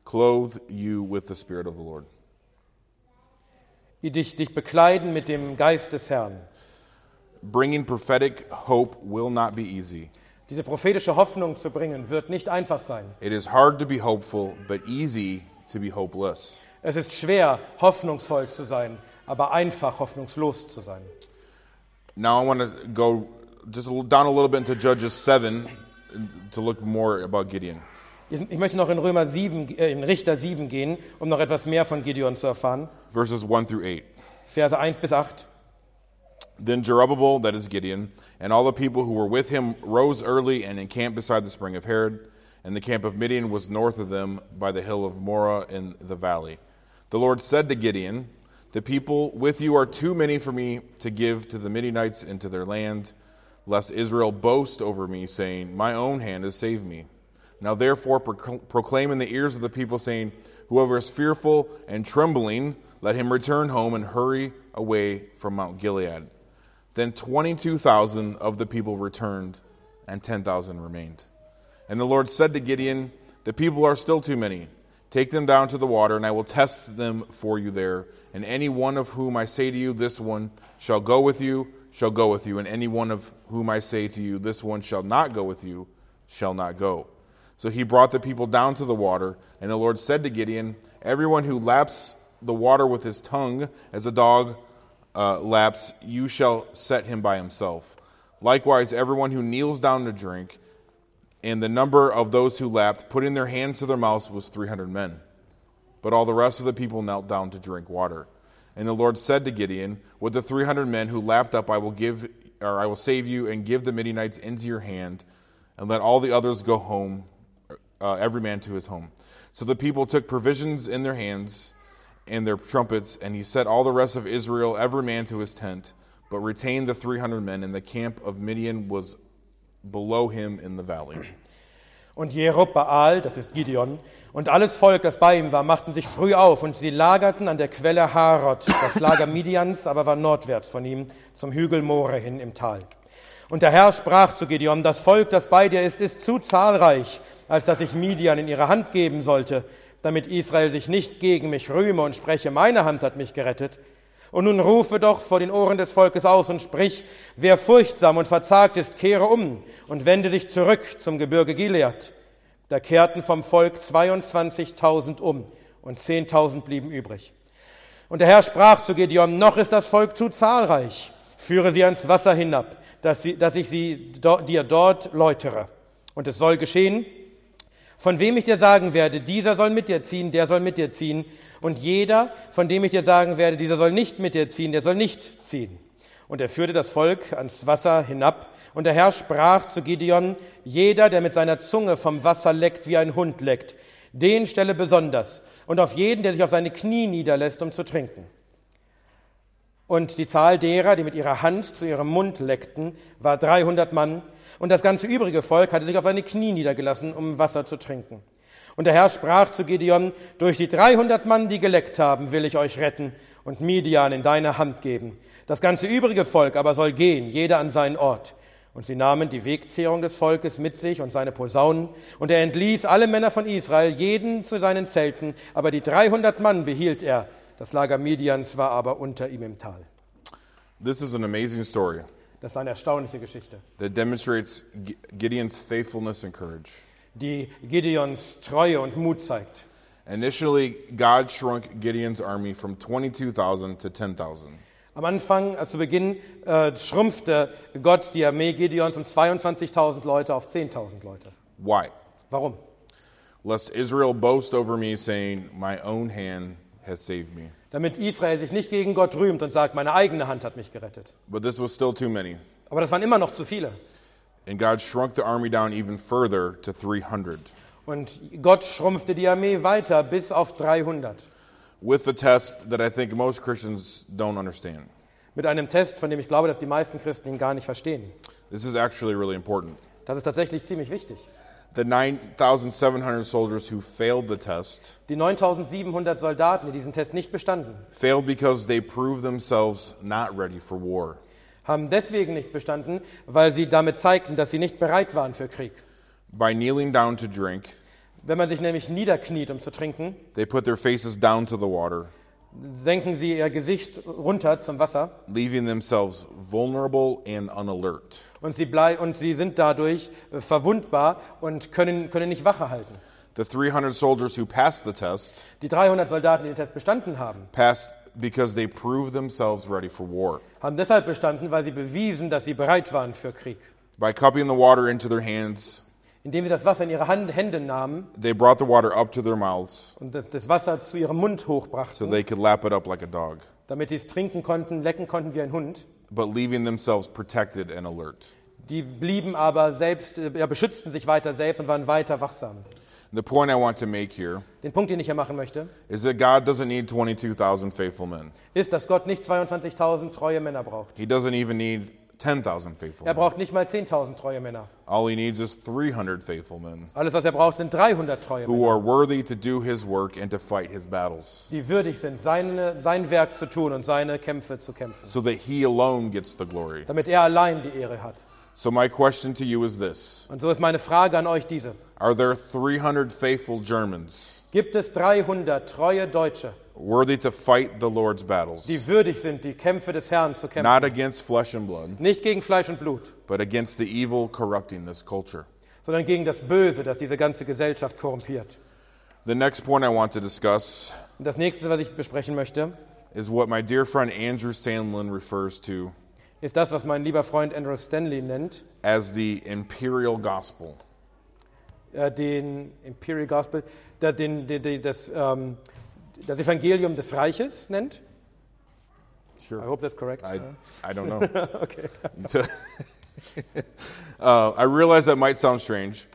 clothe you with the Spirit of the Lord. dich, dich bekleiden mit dem Geist des Herrn. Bringing prophetic hope will not be easy. Diese prophetische Hoffnung zu bringen, wird nicht einfach sein. It is hard to be hopeful, but easy to be hopeless. Es ist schwer, hoffnungsvoll zu sein, aber einfach hoffnungslos zu sein. Now I want to go just down a little bit into Judges 7 to look more about Gideon. Ich möchte noch in Römer 7, äh, in Richter 7 gehen, um noch etwas mehr von Gideon zu erfahren. Verses 1 through 8. Verse 1 bis 8. Then Jerubbabel, that is Gideon, and all the people who were with him rose early and encamped beside the spring of Herod. And the camp of Midian was north of them by the hill of Morah in the valley. The Lord said to Gideon, The people with you are too many for me to give to the Midianites into their land, lest Israel boast over me, saying, My own hand has saved me. Now therefore proclaim in the ears of the people, saying, Whoever is fearful and trembling, let him return home and hurry away from Mount Gilead. Then 22,000 of the people returned, and 10,000 remained. And the Lord said to Gideon, The people are still too many. Take them down to the water, and I will test them for you there. And any one of whom I say to you, This one shall go with you, shall go with you. And any one of whom I say to you, This one shall not go with you, shall not go. So he brought the people down to the water, and the Lord said to Gideon, Everyone who laps the water with his tongue, as a dog uh, laps, you shall set him by himself. Likewise, everyone who kneels down to drink, and the number of those who lapped, putting their hands to their mouths, was 300 men. But all the rest of the people knelt down to drink water. And the Lord said to Gideon, With the 300 men who lapped up, I will give, or I will save you, and give the Midianites into your hand, and let all the others go home, uh, every man to his home. So the people took provisions in their hands and their trumpets, and he set all the rest of Israel, every man to his tent, but retained the 300 men, and the camp of Midian was below him in the valley. Und Jerubbaal, das ist Gideon, und alles Volk, das bei ihm war, machten sich früh auf und sie lagerten an der Quelle Harod. Das Lager Midians aber war nordwärts von ihm zum Hügel More hin im Tal. Und der Herr sprach zu Gideon, das Volk, das bei dir ist, ist zu zahlreich, als dass ich Midian in ihre Hand geben sollte, damit Israel sich nicht gegen mich rühme und spreche, meine Hand hat mich gerettet. Und nun rufe doch vor den Ohren des Volkes aus und sprich, wer furchtsam und verzagt ist, kehre um und wende sich zurück zum Gebirge Gilead. Da kehrten vom Volk 22.000 um und 10.000 blieben übrig. Und der Herr sprach zu Gideon, noch ist das Volk zu zahlreich, führe sie ans Wasser hinab, dass, sie, dass ich sie do, dir dort läutere. Und es soll geschehen, von wem ich dir sagen werde, dieser soll mit dir ziehen, der soll mit dir ziehen. Und jeder, von dem ich dir sagen werde, dieser soll nicht mit dir ziehen, der soll nicht ziehen. Und er führte das Volk ans Wasser hinab. Und der Herr sprach zu Gideon, jeder, der mit seiner Zunge vom Wasser leckt, wie ein Hund leckt, den stelle besonders. Und auf jeden, der sich auf seine Knie niederlässt, um zu trinken. Und die Zahl derer, die mit ihrer Hand zu ihrem Mund leckten, war 300 Mann. Und das ganze übrige Volk hatte sich auf seine Knie niedergelassen, um Wasser zu trinken. Und der Herr sprach zu Gideon, durch die 300 Mann, die geleckt haben, will ich euch retten. und Midian in deine Hand geben. Das ganze übrige Volk aber soll gehen, jeder an seinen Ort. Und sie nahmen die Wegzehrung des Volkes mit sich und seine Posaunen. Und er entließ alle Männer von Israel, jeden zu seinen Zelten. Aber die 300 Mann behielt er. Das Lager Midians war aber unter ihm im Tal. This is an amazing story Das ist eine erstaunliche Geschichte, that demonstrates Gideon's faithfulness and courage. Die Gideons Treue und Mut zeigt. Initially, God shrunk Gideon's army from 22,000 to 10,000. Am Anfang, äh, zu Beginn, äh, schrumpfte Gott die Armee Gideons um 22.000 Leute auf 10.000 Leute. Why? Warum? Lest Israel boast over me, saying, My own hand has saved me. Damit Israel sich nicht gegen Gott rühmt und sagt, meine eigene Hand hat mich gerettet. But this was still too many. Aber das waren immer noch zu viele. And God shrunk the army down even further to 300, Und Gott schrumpfte die Armee weiter bis auf 300. with the test that I think most Christians don't understand. Mit einem Test, von dem ich glaube, dass die meisten Christen ihn gar nicht verstehen. This is actually really important. Das ist tatsächlich ziemlich wichtig. The 9,700 soldiers who failed the test Die 9700 Soldaten, die diesen Test nicht bestanden, failed because they proved themselves not ready for war. Haben deswegen nicht bestanden, weil sie damit zeigten, dass sie nicht bereit waren für Krieg. By kneeling down to drink, Wenn man sich nämlich niederkniet, um zu trinken, they put their faces down to the water, senken sie ihr Gesicht runter zum Wasser leaving themselves vulnerable and unalert. und sie, blei und sie sind dadurch äh, verwundbar und können, können nicht Wache halten. The 300 soldiers who passed the test Die 300 Soldaten, die den Test bestanden haben, passed because they proved themselves ready for war. haben deshalb bestanden, weil sie bewiesen, dass sie bereit waren für Krieg. By cupping the water into their hands, Indem sie das Wasser in ihre Hand, Hände nahmen they brought the water up to their mouths und das, das Wasser zu ihrem Mund so hochbrachten, they could lap it up like a dog, damit sie es trinken konnten, lecken konnten wie ein Hund. but leaving themselves protected and alert. Die blieben aber selbst, äh, ja, beschützten sich weiter selbst und waren weiter wachsam. The point I want to make here Den Punkt, den ich hier machen möchte, is that God doesn't need 22,000 faithful men. ist, dass Gott nicht 22.000 treue Männer braucht. He doesn't even need 10,000 faithful Er men. braucht nicht mal 10.000 treue Männer. All he needs is 300 faithful men Alles, was er braucht, sind 300 treue who Männer, are worthy to do his work and to fight his battles die würdig sind, seine, sein Werk zu tun und seine Kämpfe zu kämpfen, so that he alone gets the glory. damit er allein die Ehre hat. So, my question to you is this Und so ist meine Frage an euch diese. Are there 300 faithful Germans Gibt es 300 treue Deutsche, worthy to fight the Lord's battles? die würdig sind, die Kämpfe des Herrn zu kämpfen? Not against flesh and blood, Nicht gegen Fleisch und Blut, but against the evil corrupting this culture. sondern gegen das Böse, das diese ganze Gesellschaft korrumpiert. The next point I want to discuss Und das nächste, was ich besprechen möchte, is what my dear friend Andrew Sandlin refers to ist das, was mein lieber Freund Andrew Stanley nennt, as the imperial gospel. Äh, den Imperial Gospel, der, den, den, das, ähm, das Evangelium des Reiches nennt. I Sure. hope that's correct. I, I don't know. okay. uh, I realize that might sound strange,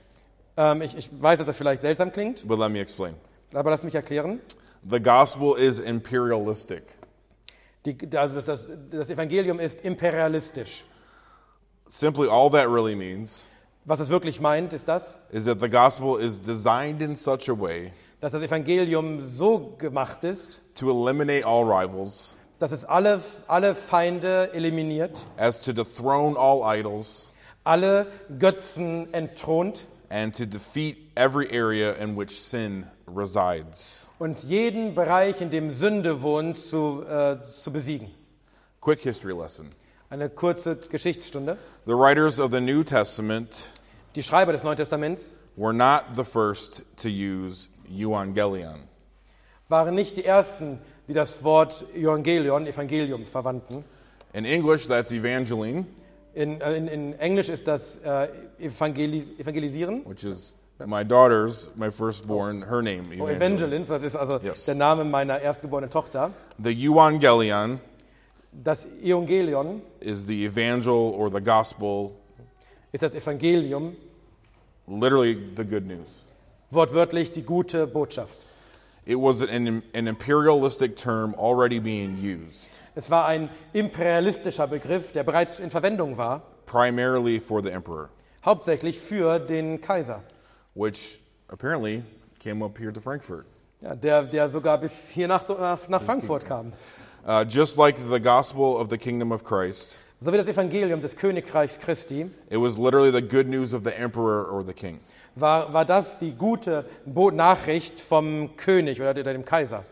ähm, ich, ich weiß, dass das vielleicht seltsam klingt, but let me explain. aber lass mich erklären. The gospel is imperialistic. Die, also das, das, das Evangelium ist imperialistisch. Simply, all that really means Was es wirklich meint, ist das, is that the gospel is designed in such a way dass das Evangelium so gemacht ist, to eliminate all rivals, dass es alle, alle Feinde eliminiert, as to dethrone all idols, alle Götzen entthront and to defeat every area in which sin resides. und jeden Bereich, in dem Sünde wohnt, zu, äh, zu besiegen. Quick history lesson. Eine kurze Geschichtsstunde. The writers of the New Testament Die Schreiber des Neuen Testaments were not the first to use euangelion. waren nicht die ersten, die das Wort Evangelion, Evangelium verwandten. In English, that's evangeline, In, äh, in, in Englisch ist das äh, Evangeli Evangelisieren. which is my daughter's, my firstborn, her name. Oh, Evangeline. Evangelins, das ist also Yes. der Name meiner erstgeborenen Tochter. The euangelion Das Evangelion is the evangel or the gospel, ist das Evangelium, literally the good news. wortwörtlich die gute Botschaft. It was an, an imperialistic term already being used, Es war ein imperialistischer Begriff, der bereits in Verwendung war, primarily for the emperor, hauptsächlich für den Kaiser, which apparently came up here to Frankfurt. ja, der, der sogar bis hier nach, nach, nach Frankfurt kam. Uh, just like the gospel of the kingdom of Christ, So wie das Evangelium des Königreichs Christi it was literally the good news of the emperor or the king. war, war das die gute Bo Nachricht vom König oder dem Kaiser.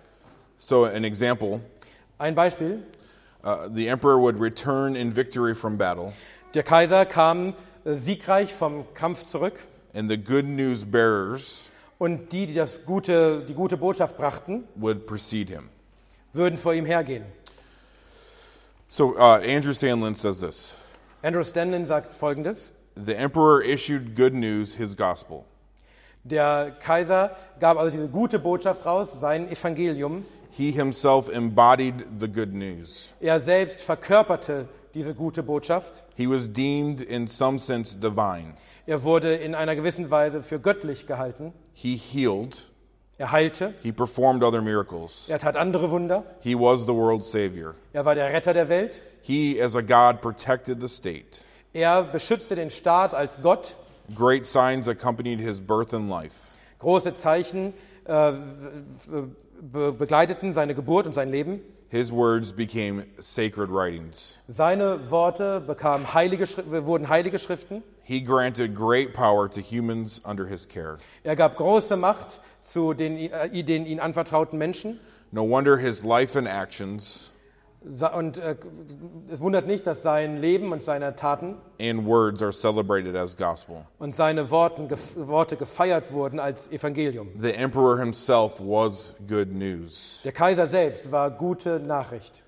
So, an example Ein Beispiel. uh, the emperor would return in victory from battle, Der Kaiser kam äh, siegreich vom Kampf zurück and the good news bearers und die, die das gute, die gute Botschaft brachten, would precede him. würden vor ihm hergehen. So, uh, Andrew Sandlin says this Andrew Stanley sagt Folgendes. The emperor issued good news, his gospel. Der Kaiser gab also diese gute Botschaft raus, sein Evangelium. He himself embodied the good news. Er selbst verkörperte diese gute Botschaft. He was deemed, in some sense, divine. Er wurde in einer gewissen Weise für göttlich gehalten. He healed, Er heilte. he performed other miracles. Er tat andere Wunder. He was the world's savior. Er war der Retter der Welt. He, as a God, protected the state. Er beschützte den Staat als Gott. Great signs accompanied his birth and life. Große Zeichen äh, be begleiteten seine Geburt und sein Leben. His words became sacred writings. Seine Worte bekamen heilige, wurden heilige Schriften. He granted great power to humans under his care. Er gab große Macht zu den, äh, den ihn anvertrauten Menschen. No wonder his life and actions Und äh, es wundert nicht, dass sein Leben und seine Taten and words are celebrated as gospel. und seine Worten, gef Worte gefeiert wurden als Evangelium. The emperor himself was good news. Der Kaiser selbst war gute Nachricht.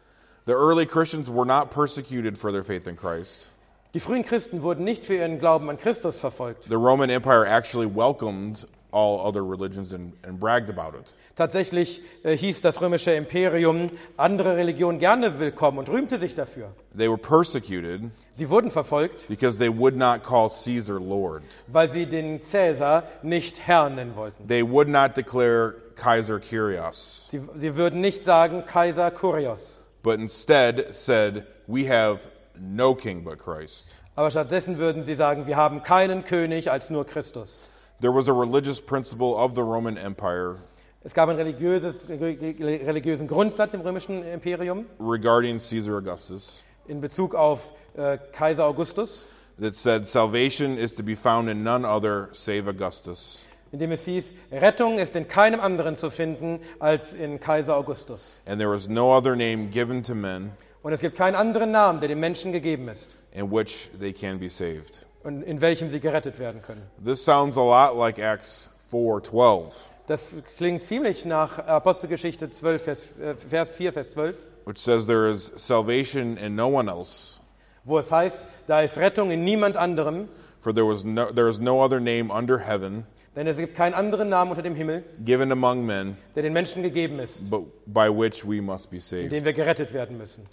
The early Christians were not persecuted for their faith in Christ. Die frühen Christen wurden nicht für ihren Glauben an Christus verfolgt. The Roman Empire actually welcomed all other religions and, and bragged about it. Tatsächlich äh, hieß das römische Imperium andere Religionen gerne willkommen und rühmte sich dafür. They were persecuted Sie wurden verfolgt, because they would not call Caesar Lord. weil sie den Cäsar nicht Herr nennen wollten. They would not declare Kaiser Kyrios, Sie, sie würden nicht sagen Kaiser Kurios, but instead said, We have no king but Christ. aber stattdessen würden sie sagen, wir haben keinen König als nur Christus. There was a religious principle of the Roman Empire Es gab einen religiösen Grundsatz im römischen Imperium regarding Caesar Augustus in Bezug auf äh, Kaiser Augustus, that said, Salvation is to be found in none other save Augustus. in dem es hieß, Rettung ist in keinem anderen zu finden als in Kaiser Augustus. And there was no other name given to men Und es gibt keinen anderen Namen, der den Menschen gegeben ist in which they can be saved. Und in welchem sie gerettet werden können. This sounds a lot like Acts 4:12, Das klingt ziemlich nach Apostelgeschichte 12, Vers, äh, Vers 4, Vers 12, which says there is salvation in no one else, wo es heißt, da ist Rettung in niemand anderem, for there was no there is no other name under heaven denn es gibt keinen anderen Namen unter dem Himmel, given among men der den Menschen gegeben ist, but by which we must be in saved. dem wir gerettet werden müssen.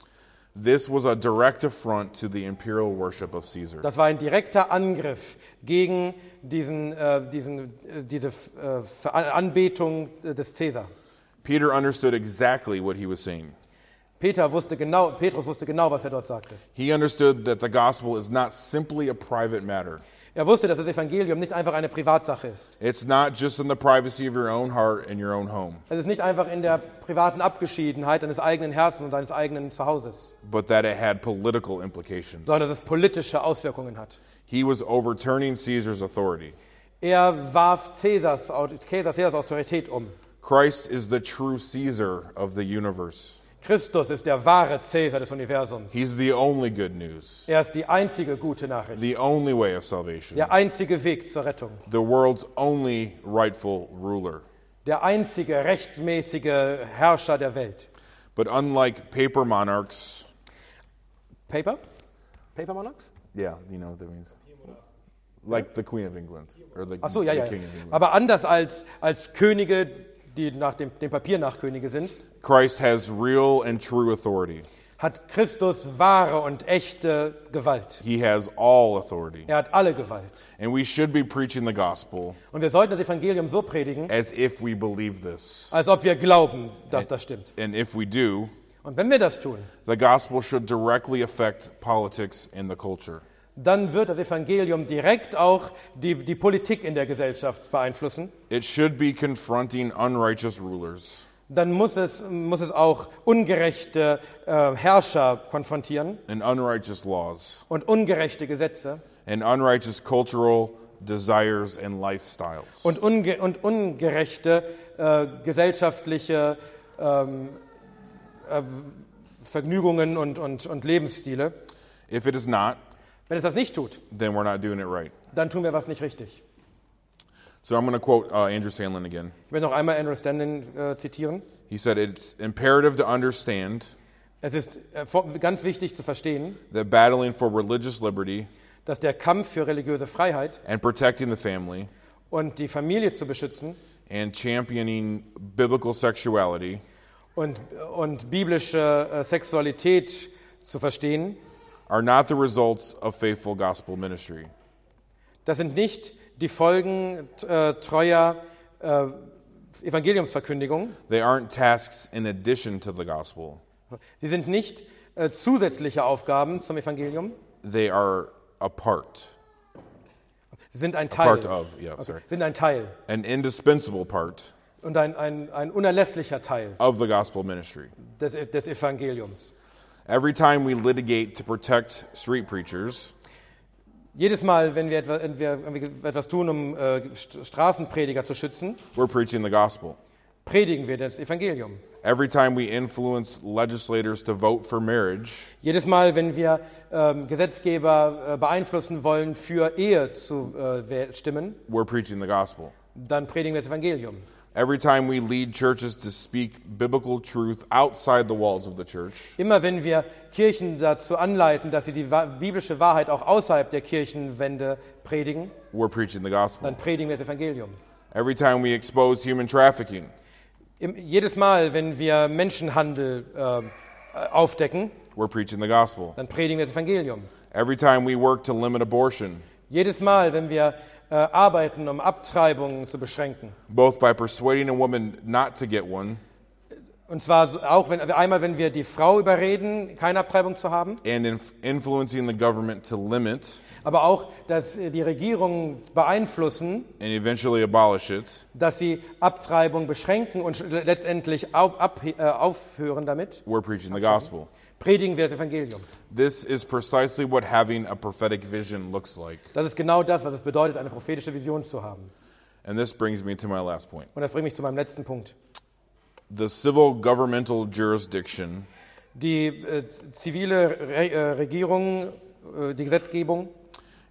This was a direct affront to the imperial worship of Caesar. Das war ein direkter Angriff gegen diesen, äh, diesen, äh, diese äh, Anbetung des Cäsar. Peter understood exactly what he was saying. Peter wusste genau, Petrus wusste genau, was er dort sagte. He understood that the gospel is not simply a private matter. Er wusste, dass das Evangelium nicht einfach eine Privatsache ist. It's not just in the privacy of your own heart and your own home, Es ist nicht einfach in der privaten Abgeschiedenheit deines eigenen Herzens und deines eigenen Zuhauses, but that it had political implications. sondern dass es politische Auswirkungen hat. He was overturning Caesar's authority. Er warf Cäsars, Cäsars, Cäsars Autorität um. Christ is the true Caesar of the universe. Christus ist der wahre Cäsar des Universums. He's the only good news, Er ist die einzige gute Nachricht, the only way of salvation, der einzige Weg zur Rettung, the world's only rightful ruler. der einzige rechtmäßige Herrscher der Welt. But unlike paper monarchs, Paper? Paper Monarchs? yeah, you know what that means. Like the Queen of England or the, Ach so, ja, the ja. King of England. Aber anders als, als Könige, die nach dem, dem Papier nach Könige sind, Christ has real and true authority. hat Christus wahre und echte Gewalt. He has all authority. Er hat alle Gewalt. And we should be preaching the gospel Und wir sollten das Evangelium so predigen, as if we believe this. als ob wir glauben, dass das stimmt. And if we do, Und wenn wir das tun, the gospel should directly affect politics and the culture. dann wird das Evangelium direkt auch die, die Politik in der Gesellschaft beeinflussen. It should be confronting unrighteous rulers. Dann muss es, muss es auch ungerechte äh, Herrscher konfrontieren and unrighteous laws und ungerechte Gesetze and unrighteous cultural desires and lifestyles. und, unge und ungerechte äh, gesellschaftliche ähm, äh, Vergnügungen und, und, und Lebensstile. If it is not, Wenn es das nicht tut, then we're not doing it right. dann tun wir was nicht richtig. So I'm going to quote uh, Andrew Sandlin again. Ich will noch einmal Andrew Stanley äh, zitieren. He said, It's imperative to understand Es ist äh, vor- ganz wichtig zu verstehen, that battling for religious liberty dass der Kampf für religiöse Freiheit and protecting the family und die Familie zu beschützen and championing biblical sexuality und, und biblische äh, Sexualität zu verstehen, are not the results of faithful gospel ministry. das sind nicht die Folgen äh, treuer äh, Evangeliumsverkündigung. They aren't tasks in addition to the gospel, Sie sind nicht äh, zusätzliche Aufgaben zum Evangelium. they are a part, Sie sind ein Teil. part of, yeah, sorry, sind ein Teil an indispensable part und ein, ein, ein unerlässlicher Teil of the gospel ministry. des, des Evangeliums. Every time we litigate to protect street preachers, Jedes Mal, wenn wir etwas, wenn wir etwas tun, um äh, St- Straßenprediger zu schützen, we're preaching the gospel. predigen wir das Evangelium. Every time we influence legislators to vote for marriage, Jedes Mal, wenn wir ähm, Gesetzgeber äh, beeinflussen wollen, für Ehe zu äh, wer- stimmen, we're preaching the gospel. dann predigen wir das Evangelium. Every time we lead churches to speak biblical truth outside the walls of the church, Immer wenn wir Kirchen dazu anleiten, dass sie die biblische Wahrheit auch außerhalb der Kirchenwände predigen, we're preaching the gospel. dann predigen wir das Evangelium. Every time we expose human trafficking, Im, jedes Mal, wenn wir Menschenhandel äh, aufdecken, we're preaching the gospel. dann predigen wir das Evangelium. Every time we work to limit abortion, Jedes Mal, wenn wir äh, arbeiten, um Abtreibungen zu beschränken, both by persuading a woman not to get one und zwar so- auch wenn, einmal, wenn wir die Frau überreden, keine Abtreibung zu haben, and inf- influencing the government to limit aber auch, dass äh, die Regierungen beeinflussen, and eventually abolish it, dass sie Abtreibung beschränken und sch- letztendlich au- ab, äh, aufhören damit, we're preaching the gospel. Predigen wir das Evangelium. This is precisely what having a prophetic vision looks like. Das ist genau das, was es bedeutet, eine prophetische Vision zu haben. And this brings me to my last point. Und das bringt mich zu meinem letzten Punkt. The civil governmental jurisdiction Die äh, zivile Re äh, Regierung, äh, die Gesetzgebung,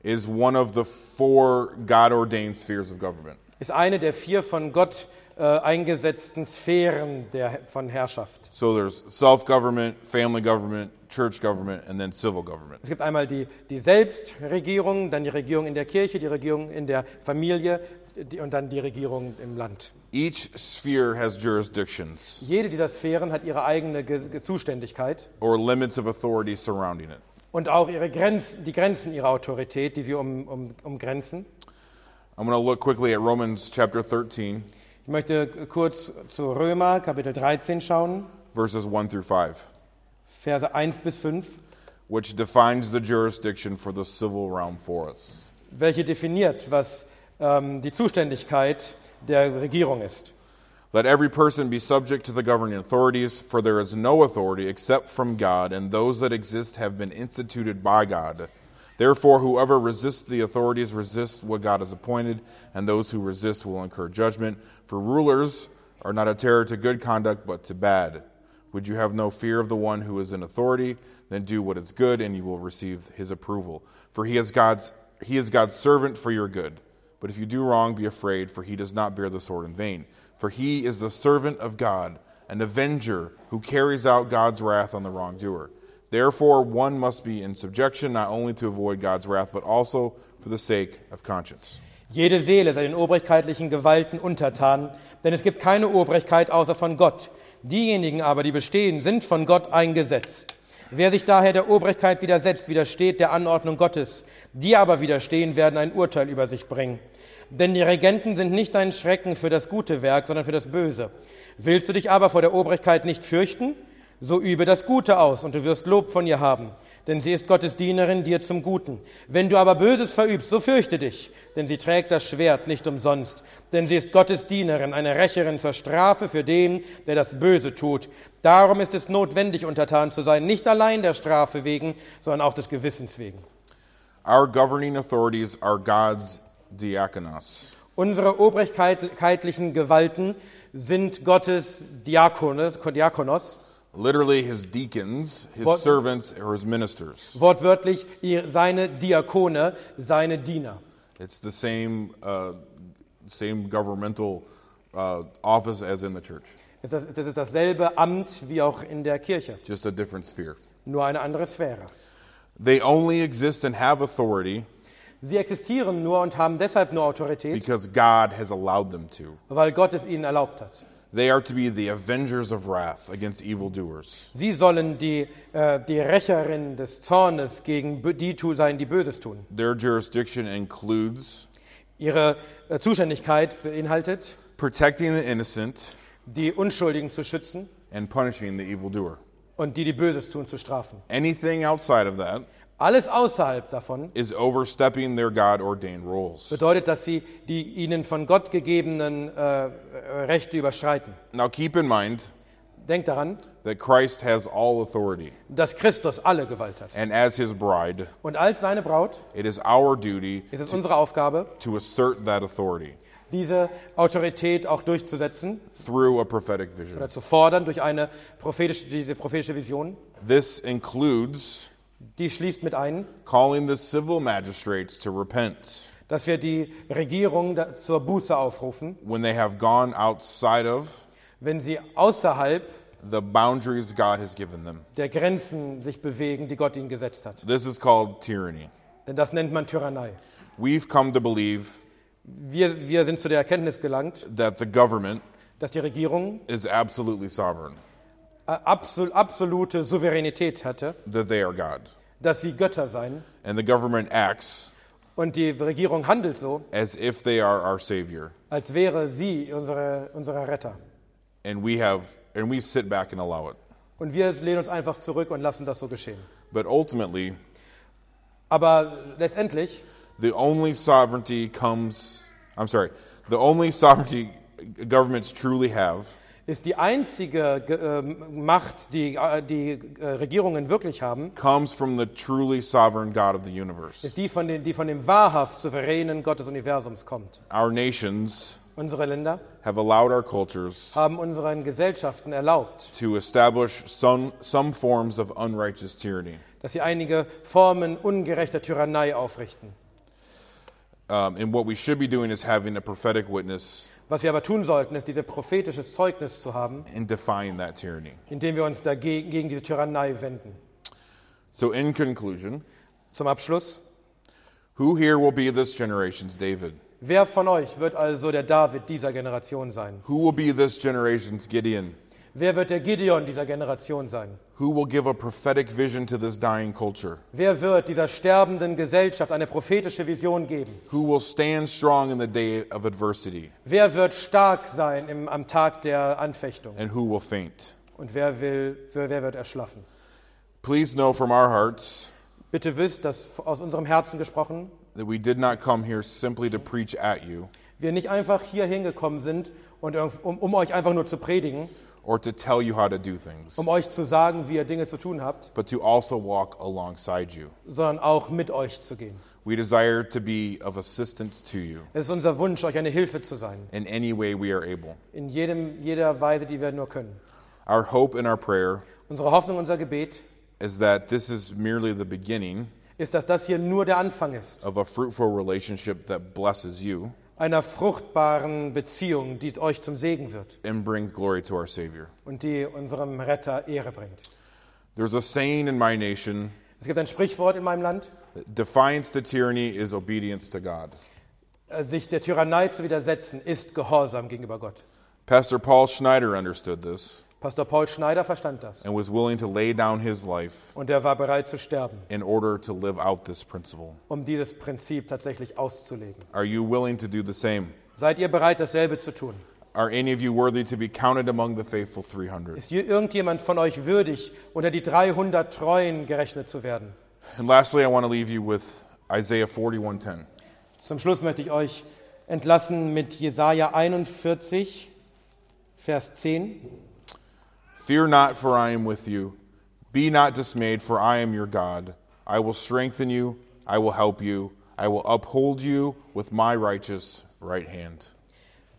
is one of the four God ordained spheres of government. ist eine der vier von Gott äh, eingesetzten Sphären der, von Herrschaft. So there's self government, family government, church government, and then civil government. Es gibt einmal die, die Selbstregierung, dann die Regierung in der Kirche, die Regierung in der Familie die, und dann die Regierung im Land. Each sphere has jurisdictions Jede dieser Sphären hat ihre eigene Ge Ge- Zuständigkeit or limits of authority surrounding it. und auch ihre Grenzen, die Grenzen ihrer Autorität, die sie um, um, umgrenzen. I'm going to look quickly at Romans chapter 13, Ich möchte kurz zu Römer Kapitel 13 schauen, verses 1 through 5, Verse 1 bis 5, which defines the jurisdiction for the civil realm for us. welche definiert, was ähm, die Zuständigkeit der Regierung ist. Let every person be subject to the governing authorities, for there is no authority except from God, and those that exist have been instituted by God. Therefore, whoever resists the authorities resists what God has appointed, and those who resist will incur judgment. For rulers are not a terror to good conduct, but to bad. Would you have no fear of the one who is in authority? Then do what is good, and you will receive his approval. For he is God's he is God's servant for your good. But if you do wrong, be afraid, for he does not bear the sword in vain. For he is the servant of God, an avenger who carries out God's wrath on the wrongdoer. Therefore, one must be in subjection, not only to avoid God's wrath, but also for the sake of conscience. Jede Seele sei den obrigkeitlichen Gewalten untertan, denn es gibt keine Obrigkeit außer von Gott. Diejenigen aber, die bestehen, sind von Gott eingesetzt. Wer sich daher der Obrigkeit widersetzt, widersteht der Anordnung Gottes. Die aber widerstehen, werden ein Urteil über sich bringen. Denn die Regenten sind nicht ein Schrecken für das gute Werk, sondern für das Böse. Willst du dich aber vor der Obrigkeit nicht fürchten? So übe das Gute aus und du wirst Lob von ihr haben. denn sie ist Gottes Dienerin dir zum Guten. Wenn du aber Böses verübst, so fürchte dich, denn sie trägt das Schwert nicht umsonst. Denn sie ist Gottes Dienerin, eine Rächerin zur Strafe für den, der das Böse tut. Darum ist es notwendig, untertan zu sein, nicht allein der Strafe wegen, sondern auch des Gewissens wegen. Our governing authorities are God's diakonos. Unsere obrigkeitlichen Gewalten sind Gottes Diakonos, Diakonos Literally, his deacons, his What- servants, or his ministers. wortwörtlich ihr- seine Diakone, seine Diener. It's the same, uh, same governmental uh, office as in the church, Es ist das ist dasselbe Amt wie auch in der Kirche, just a different sphere. nur eine andere Sphäre. They only exist and have authority Sie existieren nur und haben deshalb nur Autorität, because God has allowed them to. weil Gott es ihnen erlaubt hat. They are to be the avengers of wrath against evildoers. Sie sollen die, äh, die Rächerin des Zornes gegen die sein, die Böses tun. Their jurisdiction includes Ihre äh, Zuständigkeit beinhaltet, protecting the innocent die Unschuldigen zu schützen and punishing the evildoer. und die, die Böses tun, zu strafen. Anything outside of that Alles außerhalb davon is overstepping their God ordained roles. bedeutet, dass sie die ihnen von Gott gegebenen äh, äh, Rechte überschreiten. Now keep in mind Denkt daran, that Christ has all authority, dass Christus alle Gewalt hat. and as his bride, Und als seine Braut it is our duty ist es unsere Aufgabe, to assert that authority diese Autorität auch durchzusetzen through a prophetic vision. oder zu fordern durch eine prophetische, diese prophetische Vision. This includes Die schließt mit ein, calling the civil magistrates to repent dass wir die Regierung zur Buße aufrufen, when they have gone outside of wenn sie außerhalb the boundaries God has given them. der Grenzen sich bewegen, die Gott ihnen gesetzt hat. This is called tyranny. Denn das nennt man Tyrannei. We've come to believe Wir, wir sind zu der Erkenntnis gelangt, that the government dass die Regierung is absolutely sovereign, absol, absolute Souveränität hatte, that they are God. dass sie Götter seien. And the government acts Und die Regierung handelt so, as if they are our Savior. als wäre sie unsere, unser Retter. And we have and we sit back and allow it. Und wir lehnen uns einfach zurück und lassen das so geschehen. But ultimately, Aber letztendlich the only sovereignty comes I'm sorry, the only sovereignty governments truly have ist die einzige Ge- ähm, Macht, die äh, die äh, Regierungen wirklich haben, comes from the truly sovereign God of the universe. ist die von, den, die von dem wahrhaft souveränen Gott des Universums kommt. Our nations Unsere Länder have allowed our cultures haben unseren Gesellschaften erlaubt, to establish some, some forms of unrighteous tyranny. dass sie einige Formen ungerechter Tyrannei aufrichten. Um, and what we should be doing is having a prophetic witness Was wir aber tun sollten, ist, dieses prophetisches Zeugnis zu haben, and defying that tyranny. indem wir uns dagegen gegen diese Tyrannei wenden. So, in conclusion, Zum Abschluss, who here will be this generation's David? wer von euch wird also der David dieser Generation sein? Who will be this generation's Gideon? Wer wird der Gideon dieser Generation sein? Who will give a prophetic vision to this dying culture? Wer wird dieser sterbenden Gesellschaft eine prophetische Vision geben? Who will stand strong in the day of adversity? Wer wird stark sein im, am Tag der Anfechtung? And who will faint? Und wer, will, wer, wer wird erschlaffen? Please know from our hearts Bitte wisst, dass aus unserem Herzen gesprochen, that we did not come here simply to preach at you wir nicht einfach hier hingekommen sind, und um, um euch einfach nur zu predigen, or to tell you how to do things, um euch zu sagen, wie ihr Dinge zu tun habt, but to also walk alongside you. sondern auch mit euch zu gehen. We desire to be of assistance to you Es ist unser Wunsch, euch eine Hilfe zu sein, in any way we are able. in jedem, jeder Weise, die wir nur können. Our hope and our prayer Unsere Hoffnung, unser Gebet is that this is merely the beginning ist, dass das hier nur der Anfang ist, of a fruitful relationship that blesses you einer fruchtbaren Beziehung, die euch zum Segen wird and brings glory to our Savior. und die unserem Retter Ehre bringt. There's a saying in my nation Es gibt ein Sprichwort in meinem Land, defiance to tyranny is obedience to God. äh, sich der Tyrannei zu widersetzen, ist Gehorsam gegenüber Gott. Pastor Paul Schneider understood this Pastor Paul Schneider verstand das and was willing to lay down his life und er war bereit zu sterben, in order to live out this principle. um dieses Prinzip tatsächlich auszulegen. Are you willing to do the same? Seid ihr bereit, dasselbe zu tun? Are any of you worthy to be counted among the faithful 300? Ist hier irgendjemand von euch würdig, unter die 300 Treuen gerechnet zu werden? And lastly, I want to leave you with Isaiah 41:10. Zum Schluss möchte ich euch entlassen mit Jesaja 41, Vers 10. Fear not, for I am with you. Be not dismayed, for I am your God. I will strengthen you, I will help you, I will uphold you with my righteous right hand.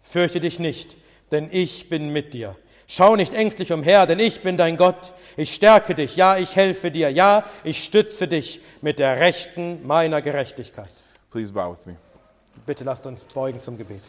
Fürchte dich nicht, denn ich bin mit dir. Schau nicht ängstlich umher, denn ich bin dein Gott. Ich stärke dich, ja, ich helfe dir, ja, ich stütze dich mit der Rechten meiner Gerechtigkeit. Please bow with me. Bitte lasst uns beugen zum Gebet.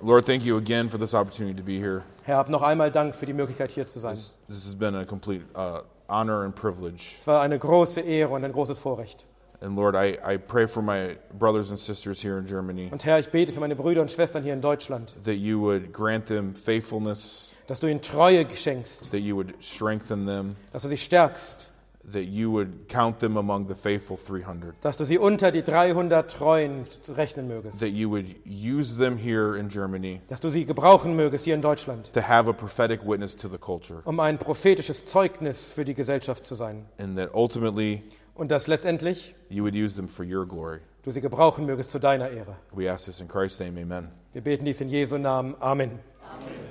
Lord, thank you again for this opportunity to be here. Herr, hab noch einmal Dank für die Möglichkeit hier zu sein. This, this has been a complete uh, honor and privilege. Es war eine große Ehre und ein großes Vorrecht. And Lord, I, I pray for my brothers and sisters here in Germany Und Herr, ich bete für meine Brüder und Schwestern hier in Deutschland, that you would grant them faithfulness, dass du ihnen Treue schenkst, that you would strengthen them, dass du sie stärkst, that you would count them among the faithful 300, dass du sie unter die 300 Treuen rechnen mögest, that you would use them here in Germany dass du sie gebrauchen mögest hier in Deutschland, to have a prophetic witness to the culture, um ein prophetisches Zeugnis für die Gesellschaft zu sein. and that ultimately Und dass letztendlich you would use them for your glory. du sie gebrauchen mögest zu deiner Ehre. We ask this in Christ's name, amen. Wir beten dies in Jesu Namen. Amen.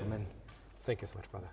Amen. Thank you so much, brother.